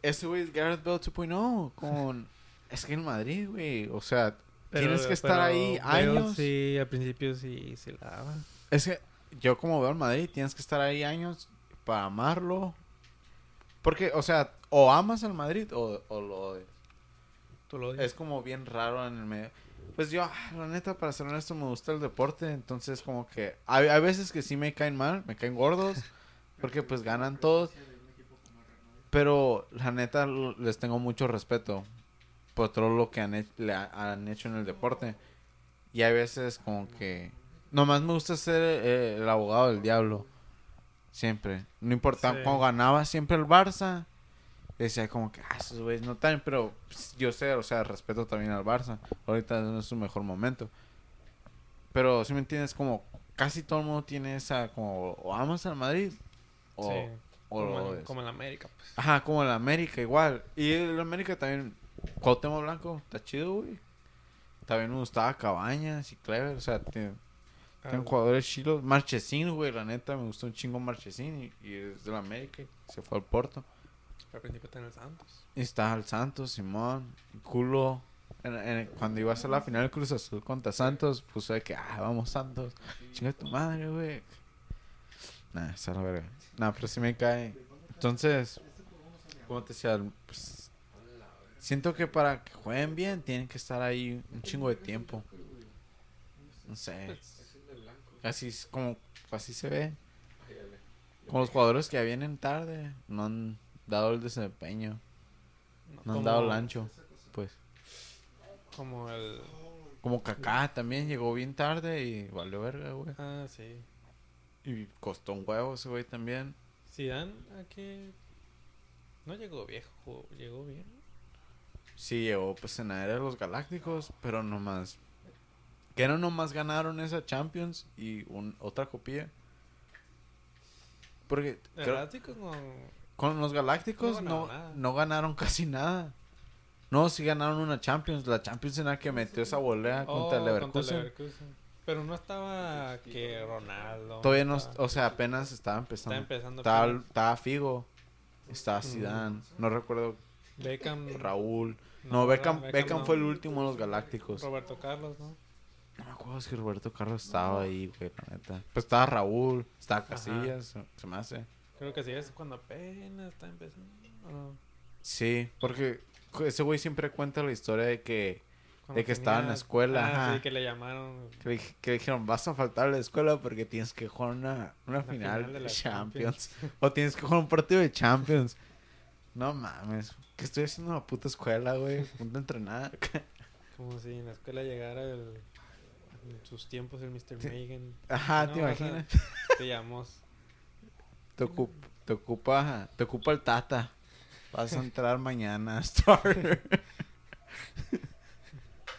Ese güey es Gareth Bale 2.0. Con. *laughs* Es que en Madrid, güey. O sea, tienes que estar pero ahí años. Sí, al principio sí, sí la daba. Es que yo como veo en Madrid, tienes que estar ahí años para amarlo. Porque, o sea, o amas al Madrid o, o lo odias. Tú lo odias. Es como bien raro en el medio. Pues yo, ah, la neta, para ser honesto, me gusta el deporte. Entonces, como que hay, hay veces que sí me caen mal, me caen gordos. *laughs* Porque pues ganan todos. Pero la neta, les tengo mucho respeto por todo lo que han, he- le ha- han hecho en el deporte. Y hay veces como que... Nomás me gusta ser eh, el abogado del diablo. Siempre. No importa Sí. cuando ganaba siempre el Barça. Decía como que, ah, esos güeyes no tan, pero pues, yo sé, o sea, respeto también al Barça. Ahorita no es su mejor momento. Pero si me entiendes, como casi todo el mundo tiene esa, como, o amas al Madrid, o, Sí, o como, en, como en la América, pues. Ajá, como el América igual. Y el América también, Cuauhtémoc Blanco, está chido, güey. También me gustaba Cabañas y Clever, o sea, tiene, tienen Ah, jugadores chilos. Marchesín, güey, la neta, me gustó un chingo Marchesín y, y es del América, se fue al Porto. Al principio está en Santos. Y está el Santos, Simón, culo. Cuando iba a ser la final del Cruz Azul contra Santos, puse de que, ah, vamos Santos. Chinga tu madre, güey. Nah, esa es la verga. Nah, pero sí me cae. Entonces, como te decía, pues, siento que para que jueguen bien tienen que estar ahí un chingo de tiempo. No sé. Así es como, así se ve. Como los jugadores que ya vienen tarde, no han dado el desempeño. No han dado el ancho, pues. Como el... Como Kaká también llegó bien tarde y valió verga, güey. Ah, sí. Y costó un huevo ese güey también. Zidane, aquí... No llegó viejo, llegó bien. Sí, llegó pues en la era de los Galácticos, pero nomás... Que no nomás ganaron esa Champions y un, otra copilla. Porque El creo- no... con los Galácticos No no, ganaron nada. no ganaron *laughs* casi nada. No, sí ganaron una Champions. La Champions en la que metió esa volea contra el Oh, Leverkusen. Leverkusen. Pero no estaba que Ronaldo. Todavía no, estaba- o sea, apenas estaba empezando. Está empezando Estaba, estaba Figo, estaba Mm. Zidane, no recuerdo Beckham. Raúl. No, No. Beckham, Beckham Beckham no. fue el último de los Galácticos. Roberto Carlos, ¿no? No me acuerdo si Roberto Carlos estaba ahí, güey, la neta. Pues estaba Raúl, estaba Casillas, se- se me hace. Creo que sí, es cuando apenas está empezando. Sí, porque ese güey siempre cuenta la historia de que, De que estaba en la escuela, Ah, sí, que le llamaron. que, que dijeron, vas a faltar a la escuela porque tienes que jugar una, una final, final de la Champions. *laughs* o tienes que jugar un partido de Champions. No mames, ¿qué estoy haciendo en la puta escuela, güey? *laughs* Punto entrenar. *laughs* Como si en la escuela llegara el. En sus tiempos el Mr. Megan. Ajá, No, ¿te a- imaginas? Te llamamos. Te, ocup- te ocupa, te ocupa el Tata. Vas a entrar mañana *laughs* starter.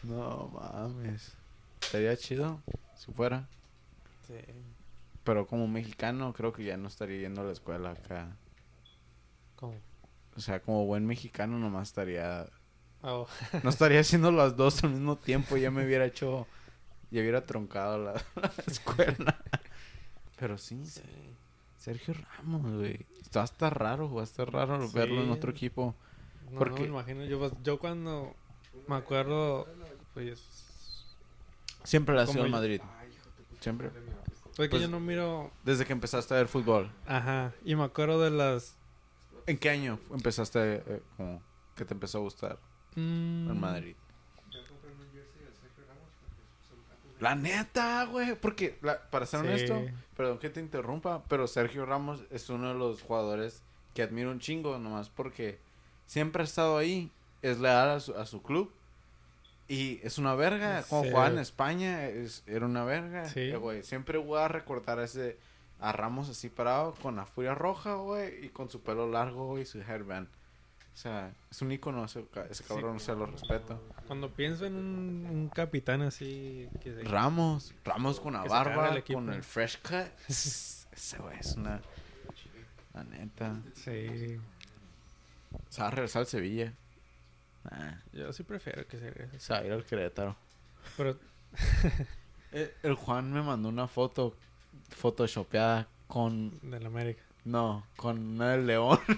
no mames. Sería chido si fuera. Sí. Pero como mexicano creo que ya no estaría yendo a la escuela acá. ¿Cómo? O sea, como buen mexicano nomás estaría... Oh, *laughs* No estaría haciendo las dos al mismo tiempo. Ya me hubiera hecho... Ya hubiera troncado la, *laughs* la escuela. Pero sí, sí. Sergio Ramos, güey. Va a estar raro, va a estar raro verlo en otro equipo. No, Porque- no me imagino. Yo, pues, yo cuando me acuerdo, pues. Siempre Como sido yo- Madrid. Siempre. Fue que Pues- yo no miro. Desde que empezaste a ver fútbol. Ajá. Y me acuerdo de las. ¿En qué año empezaste eh, como que te empezó a gustar mm, el Madrid? La neta, güey. Porque, la- para ser Sí. honesto, perdón que te interrumpa, pero Sergio Ramos es uno de los jugadores que admiro un chingo, nomás porque siempre ha estado ahí, es leal a su, a su club. Y es una verga. Sí. jugaba en España, es- era una verga. Sí. Eh, güey, siempre voy a recordar a ese a Ramos así parado con la furia roja, güey, y con su pelo largo y su headband. O sea, es un icono ese, ca- ese cabrón, o sea, lo respeto. Cuando pienso en un, un capitán así. Que se- Ramos, Ramos con la barba, el con el fresh cut. *laughs* ese güey es una. La neta. Sí. Se va a regresar al Sevilla. Nah, Yo sí prefiero que se regrese. se va a ir al Querétaro. Pero *laughs* Eh, El Juan me mandó una foto photoshopeada con. del América. No, con una del León. *laughs*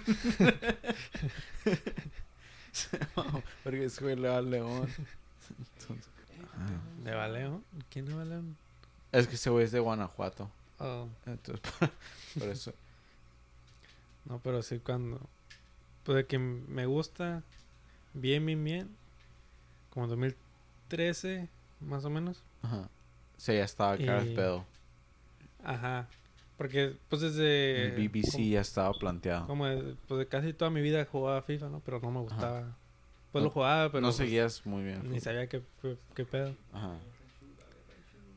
Porque ese güey le va al León. Entonces, ah. ¿De Valeo? ¿Quién de Valeo? Es que ese güey es de Guanajuato. Oh, Entonces, *laughs* por, eso. no, pero sí cuando... Pues de que me gusta bien, bien, bien. Como 2013, más o menos. Ajá. Sí, ya estaba cara el Y- pedo. Ajá. Porque pues desde... El BBC ya estaba planteado. Como, como de- pues de casi toda mi vida jugaba FIFA, ¿no? Pero no me gustaba. Pues No- lo jugaba, pero... no pues, seguías muy bien. Ni sabía qué, qué, qué pedo. Ajá.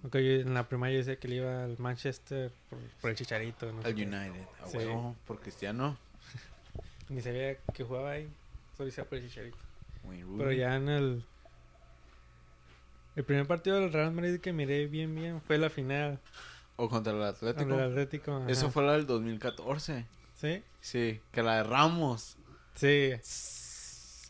Aunque yo en la primaria decía que le iba al Manchester por, por el chicharito. No qué. United. A Sí. huevo, por Cristiano. *laughs* Ni sabía que jugaba ahí. Solo decía por el chicharito. Pero ya en el. El primer partido del Real Madrid que miré bien, bien fue la final. O contra el Atlético. Contra el Atlético. ajá. Eso fue la del 2014. ¿Sí? Sí, que la de Ramos. Sí.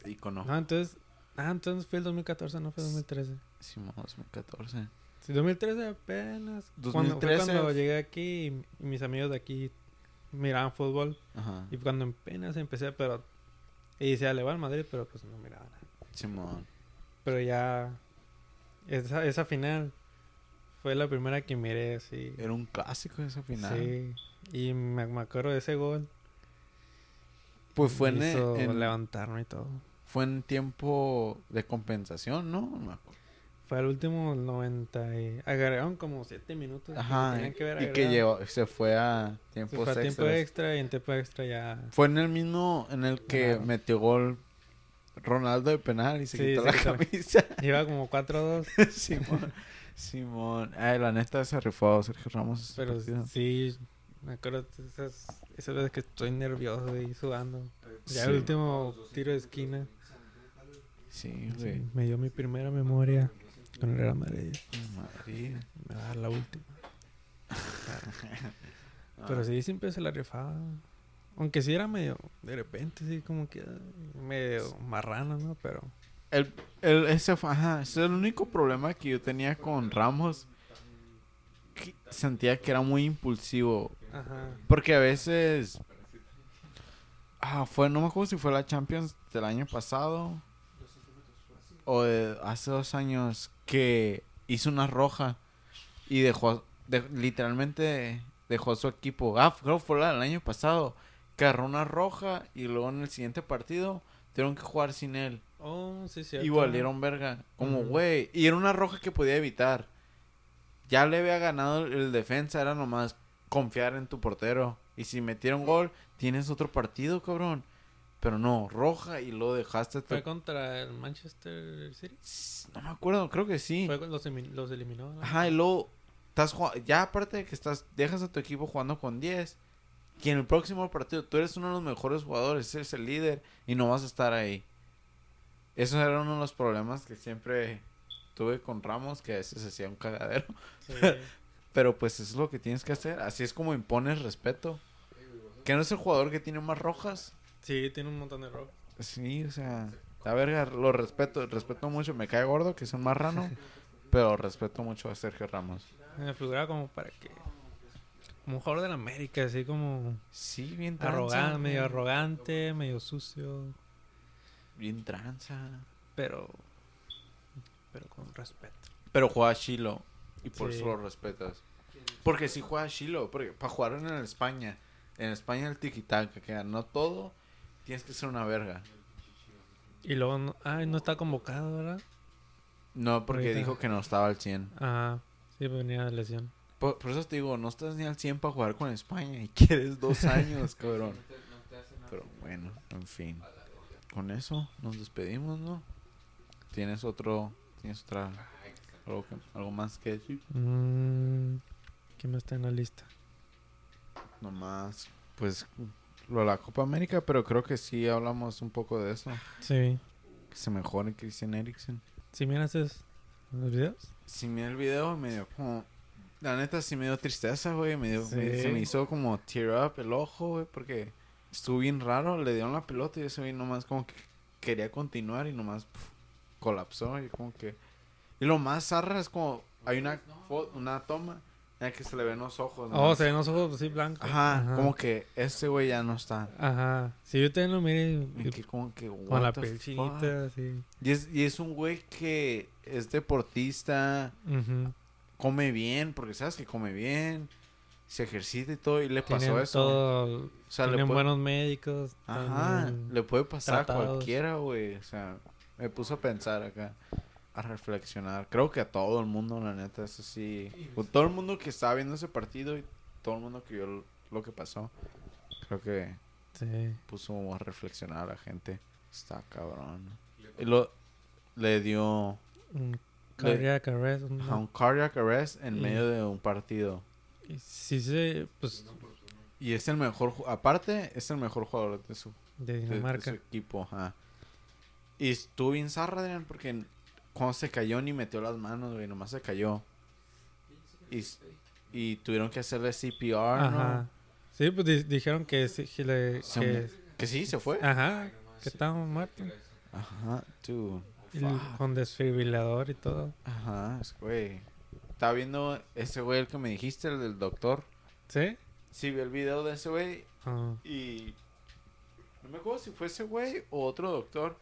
Icono. No, entonces. Ah, entonces fue el 2014, no fue 2013. Sí, mo, 2014. Sí, 2013 apenas. Cuando, fue 2013. cuando llegué aquí y, y mis amigos de aquí miraban fútbol. Ajá. Y cuando apenas empecé, pero. Y decía, le va al Madrid, pero pues no miraba nada. Simón. Pero ya. Esa, esa final fue la primera que miré así. Era un clásico esa final. Sí. Y me, me acuerdo de ese gol. Pues fue en, Me hizo en- levantarme y todo. fue en tiempo de compensación, ¿no? No me acuerdo. Fue el último 90 y... Agregaron como 7 minutos. Ajá. que y que llevó, se fue a Se tiempos fue a tiempo extra y en tiempo extra ya... Fue en el mismo en el que metió gol Ronaldo de penal y se Sí, quitó se la quitó. camisa. Iba como 4-2. *laughs* Simón. Simón. Ay, la neta se rifó Sergio Ramos. ese pero partido. sí, me acuerdo de esas, esas veces que estoy nervioso y sudando. Ya Sí. el último tiro de esquina. Sí, güey. sí, me dio mi primera memoria con el Real Madrid. Madrid. Me va a dar la última. *laughs* Pero sí, siempre se la rifaba. Aunque sí era medio, de repente, sí, como que medio marrano, ¿no? Pero El, el, ese fue, ajá, ese es el único problema que yo tenía con Ramos. que sentía que era muy impulsivo. Ajá. Porque a veces. Ah, fue, no me acuerdo si fue la Champions del año pasado. O de hace dos años. Que hizo una roja. Y dejó. de- literalmente dejó a su equipo. Ah, creo que fue la del año pasado. Que agarró una roja. Y luego en el siguiente partido. Tuvieron que jugar sin él. Oh, sí. Y valieron verga. Como, güey. Y era una roja que podía evitar. Ya le había ganado el defensa. Era nomás confiar en tu portero. Y si metieron gol, tienes otro partido, cabrón. Pero no, roja y lo dejaste. Fue contra el Manchester City. No me acuerdo, creo que sí. Fue los, eliminó. ¿no? Ajá, y luego estás. Ya aparte de que estás, dejas a tu equipo jugando con 10. Que en el próximo partido tú eres uno de los mejores jugadores, eres el líder y no vas a estar ahí. Eso era uno de los problemas que siempre tuve con Ramos, que a veces hacía un cagadero. Sí. *laughs* Pero pues eso es lo que tienes que hacer. Así es como impones respeto. Que no es el jugador que tiene más rojas. sí, tiene un montón de rock. Sí, o sea, la verga, lo respeto, respeto mucho. Me cae gordo que es un marrano, *laughs* pero respeto mucho a Sergio Ramos. Me figuraba como para que. Como un jugador de la América, así como. Sí, bien. Arrogante, medio arrogante, medio sucio. Bien tranza. Pero. Pero con respeto. Pero juega Chilo y por Sí. eso lo respetas. Porque si juega Chilo, porque para jugar en España, en España el tiki-taka, que ganó todo, tienes que ser una verga. Y luego. No, ay, no está convocado, ¿verdad? No, porque Ahorita. dijo que no estaba al 100. Ajá. Sí, venía de lesión. Por, por eso te digo, no estás ni al 100 para jugar con España y quieres dos *laughs* años, cabrón. Pero bueno, en fin. Con eso nos despedimos, ¿no? ¿Tienes otro, tienes otra, algo, que- algo más que decir? Mm, ¿Quién más está en la lista? Nomás, pues, lo de la Copa América, pero creo que sí hablamos un poco de eso. Sí. Que se mejore Christian Eriksen. ¿Sí miras los videos? Si miré el video, me dio como... la neta sí me dio tristeza, güey. Me dio, me- Sí. se me hizo como tear up el ojo, güey, porque estuvo bien raro. Le dieron la pelota y ese güey nomás como que quería continuar y nomás colapsó y como que... Y lo más zarra es como... Hay una, una toma en la que se le ven los ojos. Oh, nomás. se ven los ojos así blancos. Ajá, como que ese güey ya no está. Ajá. Si yo también lo Y que como que... con la chinita, así. Y es, y es un güey que es deportista, come bien, porque sabes que come bien, se ejercita y todo, y le pasó eso. todo. o sea, le tienen puede, buenos médicos. ajá, le puede pasar a cualquiera, güey. O sea, me puso a pensar acá, a reflexionar. Creo que a todo el mundo, la neta, eso sí. o todo el mundo que estaba viendo ese partido y todo el mundo que vio lo- que pasó, creo que Sí. puso a reflexionar a la gente. Está cabrón. Y lo, le dio Un cardiac arrest. un- a un cardiac arrest en Y- medio de un partido. Y Sí, sí, pues Y es el mejor, aparte, es el mejor jugador de su, de de- de Dinamarca. su equipo. ajá. Y estuvo bien zarra, Adrián, porque cuando se cayó ni metió las manos, güey, nomás se cayó. Y, y tuvieron que hacerle CPR, ¿no? Ajá. Sí, pues di- dijeron que sí, que le- Se que- mu- Que sí, se fue. Ajá, que estaba muerto. Ajá, fuck. con desfibrilador y todo. Ajá, es- güey. Estaba viendo ese güey, el que me dijiste, el del doctor. ¿Sí? Sí, vi el video de ese güey Ah, Y no me acuerdo si fue ese güey o otro doctor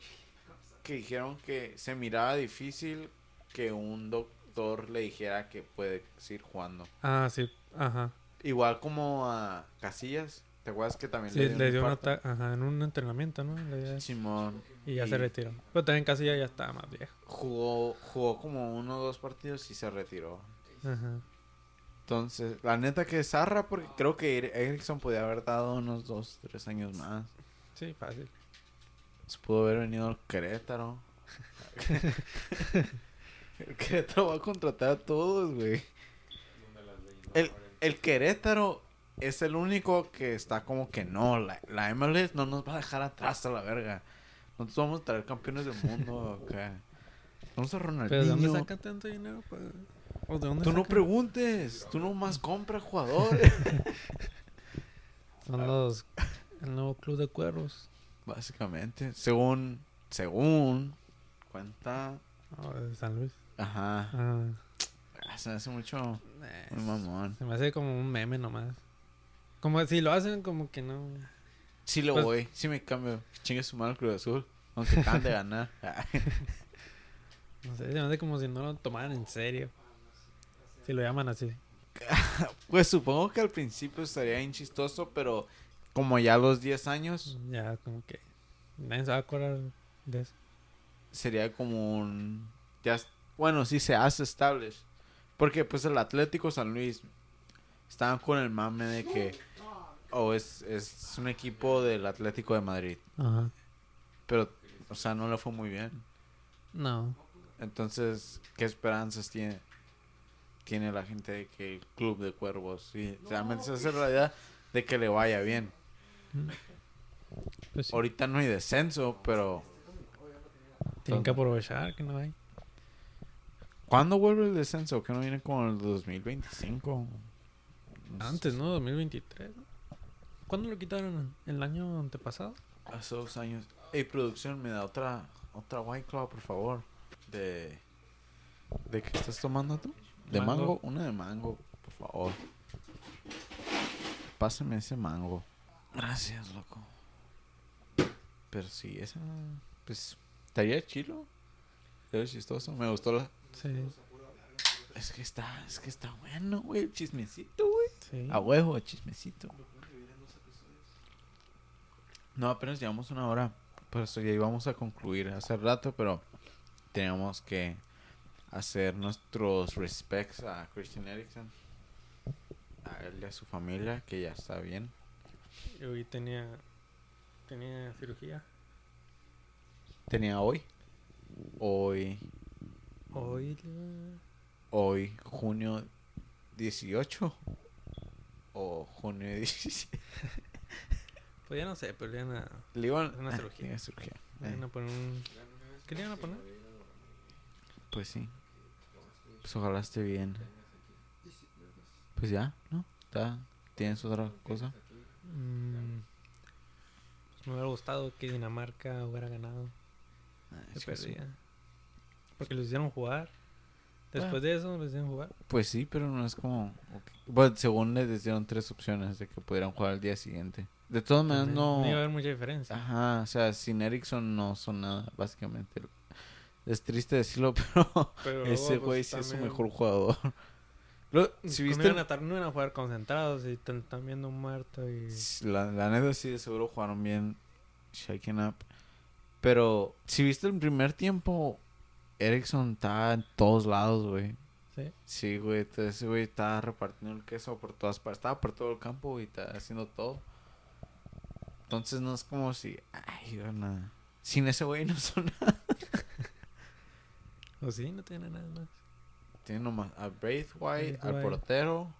que dijeron que se miraba difícil que un doctor le dijera que puede seguir jugando. ah, sí, ajá. Igual como a Casillas, ¿te acuerdas que también Sí, le dio, le un dio un infarto? ataque, ajá, en un entrenamiento, ¿no? Le Simón Y ya y- se retiró. Pero también casi ya, ya estaba más viejo. jugó, jugó como uno o dos partidos y se retiró. Ajá. Entonces, la neta que es zarra porque creo que Er- Erickson podía haber dado unos dos, tres años más. Sí, fácil. Se pudo haber venido al Querétaro. el Querétaro va a contratar a todos, güey. El, el Querétaro es el único que está como que no. La, la MLS no nos va a dejar atrás a la verga. Nosotros vamos a traer campeones del mundo acá. Vamos a ¿Pero de dónde Ronaldinho. sacan tanto dinero? ¿O de dónde Tú no preguntes. Tú nomás compra jugadores. Son los... El nuevo club de cuervos. Básicamente. Según. Según. Cuenta. Oh, de San Luis. Ajá. Ah, Se me hace mucho. eh, Muy mamón. se me hace como un meme nomás. Como si lo hacen como que no... Sí lo Pues- voy. Sí me cambio. Chingue su mano Cruz Azul. Aunque acaban de ganar. *laughs* No sé, se me hace como si no lo tomaran en serio. Si lo llaman así. *laughs* pues supongo que al principio estaría bien chistoso, pero como ya a los 10 años, Ya como que... Nadie se va a acordar de eso. sería como un... Ya, bueno, sí se hace estable. Porque pues el Atlético San Luis estaban con el mame de que... Oh, es, es un equipo del Atlético de Madrid. Ajá. Pero, o sea, no le fue muy bien. No. Entonces, ¿qué esperanzas tiene, tiene la gente de que el club de cuervos? Y realmente se hace realidad de que le vaya bien. Pues sí, Ahorita no hay descenso, pero tienen que aprovechar que no hay. ¿cuándo vuelve el descenso? ¿Que no viene como el 2025? Antes, ¿no? 2023. ¿no? ¿Cuándo lo quitaron? ¿El año antepasado? Hace dos años. Hey, producción, me da otra otra White Claw, por favor. De... ¿De qué estás tomando tú? ¿De mango? Mango. Una de mango, por favor. Pásame ese mango. Gracias, loco. Pero sí, esa... Pues... Estaría chilo. Estaría chistoso. Me gustó la... Sí. Es que está... Es que está bueno, güey. Chismecito, güey. Sí. A huevo, chismecito. No, apenas llevamos una hora. Por eso ya íbamos a concluir hace rato, pero teníamos que hacer nuestros respects a Christian Eriksen. A él y a su familia, que ya está bien. Y hoy tenía... Tenía cirugía. Tenía hoy. Hoy. Hoy... Hoy, junio 18. O junio 17. *laughs* Pues ya no sé, pero le iban a... Le iban Una ah, cirugía. cirugía. le Eh, iban a poner un... ¿Qué le iban a poner? Pues sí. Pues ojalá esté bien. pues ya, ¿no? ¿Está? ¿Tienes otra cosa? Mm, pues me hubiera gustado que Dinamarca hubiera ganado. Ah, es que eso- perdía. Porque los hicieron jugar. Después de eso, los hicieron jugar. Pues sí, pero no es como... ok. Bueno, según les dieron tres opciones de que pudieran jugar al día siguiente. De todas maneras, no... No iba a haber mucha diferencia. Ajá, o sea, sin Erickson no son nada, básicamente. Es triste decirlo, *laughs* pero Pero ese luego, güey pues, sí es su mejor jugador. Lo- si viste... no iban, a estar, no iban a jugar concentrados y están viendo muerto y... La, la neta sí, de seguro jugaron bien Shaken Up. Pero si viste el primer tiempo, Erickson estaba en todos lados, güey. ¿Sí? Sí, güey. entonces Ese güey estaba repartiendo el queso por todas partes. Estaba por todo el campo y estaba haciendo todo. Entonces no es como si... Ay, van a- Sin ese güey no *laughs* son nada. *laughs* ¿O sí? No tiene nada más. Tiene nomás a Braithwaite, al portero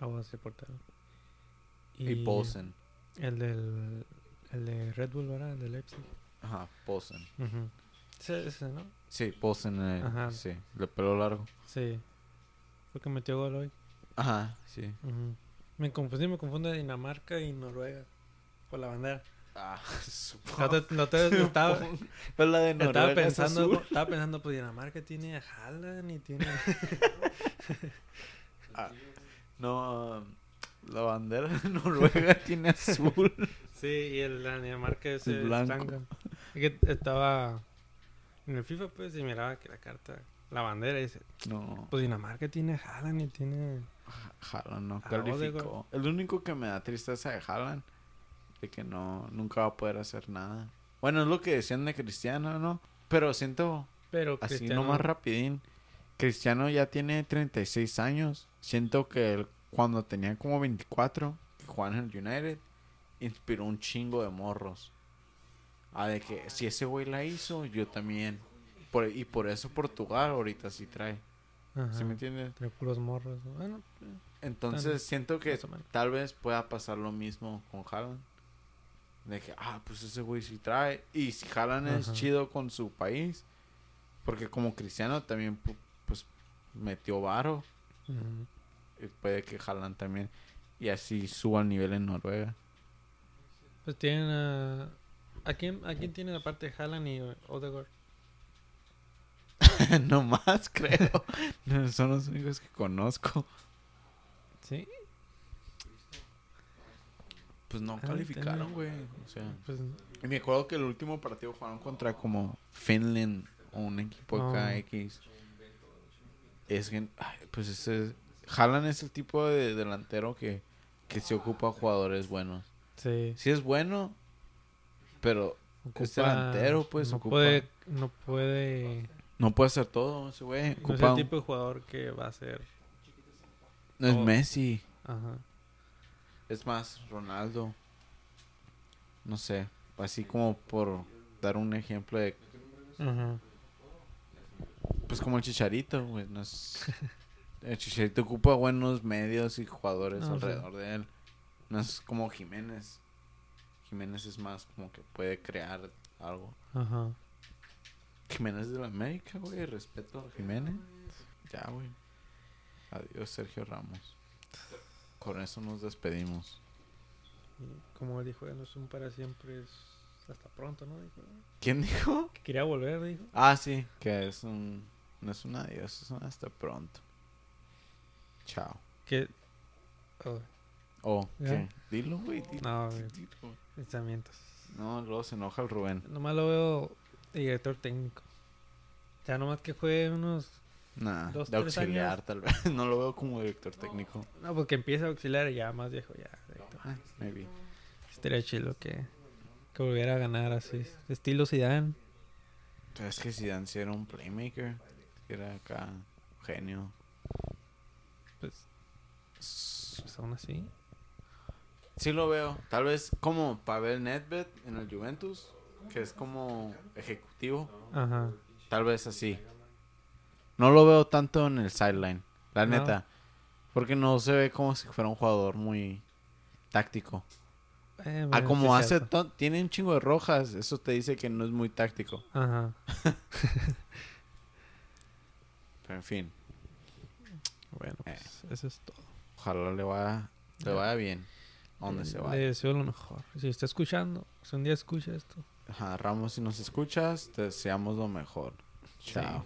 Ah, a ser portero. y, Poulsen. El del... El de Red Bull, ¿verdad? El de Leipzig. Ajá, Poulsen. Ujú. Ese, ese, ¿no? Sí, Poulsen. eh, Ajá. Sí, de pelo largo. Sí. Fue que metió gol hoy. Ajá, sí. Ujú. Me confundí, me confundo de Dinamarca y Noruega. Por la bandera. Ah, *laughs* No te, no te- *laughs* estaba, Pero la de estaba Noruega es pensando, estaba pensando, pues Dinamarca tiene a Haaland y tiene... *laughs* Ah, no, la bandera de Noruega tiene azul. Sí, y el la Dinamarca es El blanco. blanco. Es que estaba en el FIFA, pues, y miraba que la carta, la bandera, dice, No, pues Dinamarca tiene a Haaland y tiene... Haaland no Ah, calificó. El único que me da tristeza de Haaland de que no, nunca va a poder hacer nada. Bueno, es lo que decían de Cristiano, ¿no? Pero siento Pero así Cristiano- nomás rapidín. Cristiano ya tiene 36 años. Siento que él, cuando tenía como 24, que jugaba en el United, inspiró un chingo de morros. Ah, de que si ese güey la hizo, yo también. Por- y por eso Portugal ahorita sí trae. Ajá, ¿Sí me entiendes? entre puros morros. Bueno, Entonces siento que tal vez pueda pasar lo mismo con Haaland. De que, ah, pues ese güey sí trae. Y si Haaland es chido con su país, porque como cristiano también, pu- pues, metió varo. Y puede que Haaland también. Y así suba el nivel en Noruega. Pues tienen a... ¿A quién, ¿A quién tienen aparte de Haaland y Odegaard? *laughs* no más, creo. *laughs* Son los únicos que conozco. Sí, Pues no Ah, calificaron, güey. O sea, pues... y me acuerdo que el último partido jugaron contra como Finland o un equipo No. acá X. Es que, pues ese. Haaland es el tipo de delantero que, que se ocupa jugadores buenos. Sí. Sí es bueno, pero Es delantero, pues, No ocupa- puede... No puede... no puede hacer todo ese güey. No es el tipo de jugador que va a ser... no es. Messi. Ajá. Es más, Ronaldo. No sé. Así como por dar un ejemplo de. Ajá. Pues como el Chicharito, güey. No es... *laughs* El Chicharito ocupa buenos medios y jugadores sí. alrededor de él. No es como Jiménez. Jiménez es más como que puede crear algo. Ajá. Jiménez de la América, güey. Respeto a Jiménez. Ya, güey. Adiós, Sergio Ramos. Con eso nos despedimos. Y como él dijo, no es un para siempre, es hasta pronto, ¿no? Dijo, ¿Quién dijo? que quería volver, dijo. Ah, sí, que es un. No es un adiós, es un hasta pronto. Chao. Que... Oh, Oh. ¿qué? Dilo, güey. Dilo, no, güey, dilo. pensamientos. No, luego se enoja el Rubén. Nomás lo veo de director técnico. Ya nomás que juegue unos... Nah, Dos, de auxiliar, años. tal vez. *laughs* No lo veo como director técnico. No, porque empieza a auxiliar y ya más viejo, ya. Ah, maybe. Estaría chido que, que volviera a ganar así. Estilo Zidane. Es que Zidane sí era un playmaker. Era acá genio. Pues, pues aún así. Sí lo veo. Tal vez como Pavel Nedved en el Juventus, que es como ejecutivo. Ajá. Tal vez así. No lo veo tanto en el sideline, la No. neta. Porque no se ve como si fuera un jugador muy táctico. Eh, Ah, como hace... Tiene un chingo de rojas. Eso te dice que no es muy táctico. Ajá. Pero *laughs* en fin. Bueno, Eh. pues eso es todo. Ojalá le vaya, le vaya bien. Donde se Le vaya. deseo lo mejor. Si está escuchando, si un día escucha esto. Ajá, Ramos, si nos escuchas, te deseamos lo mejor. Sí. Chao.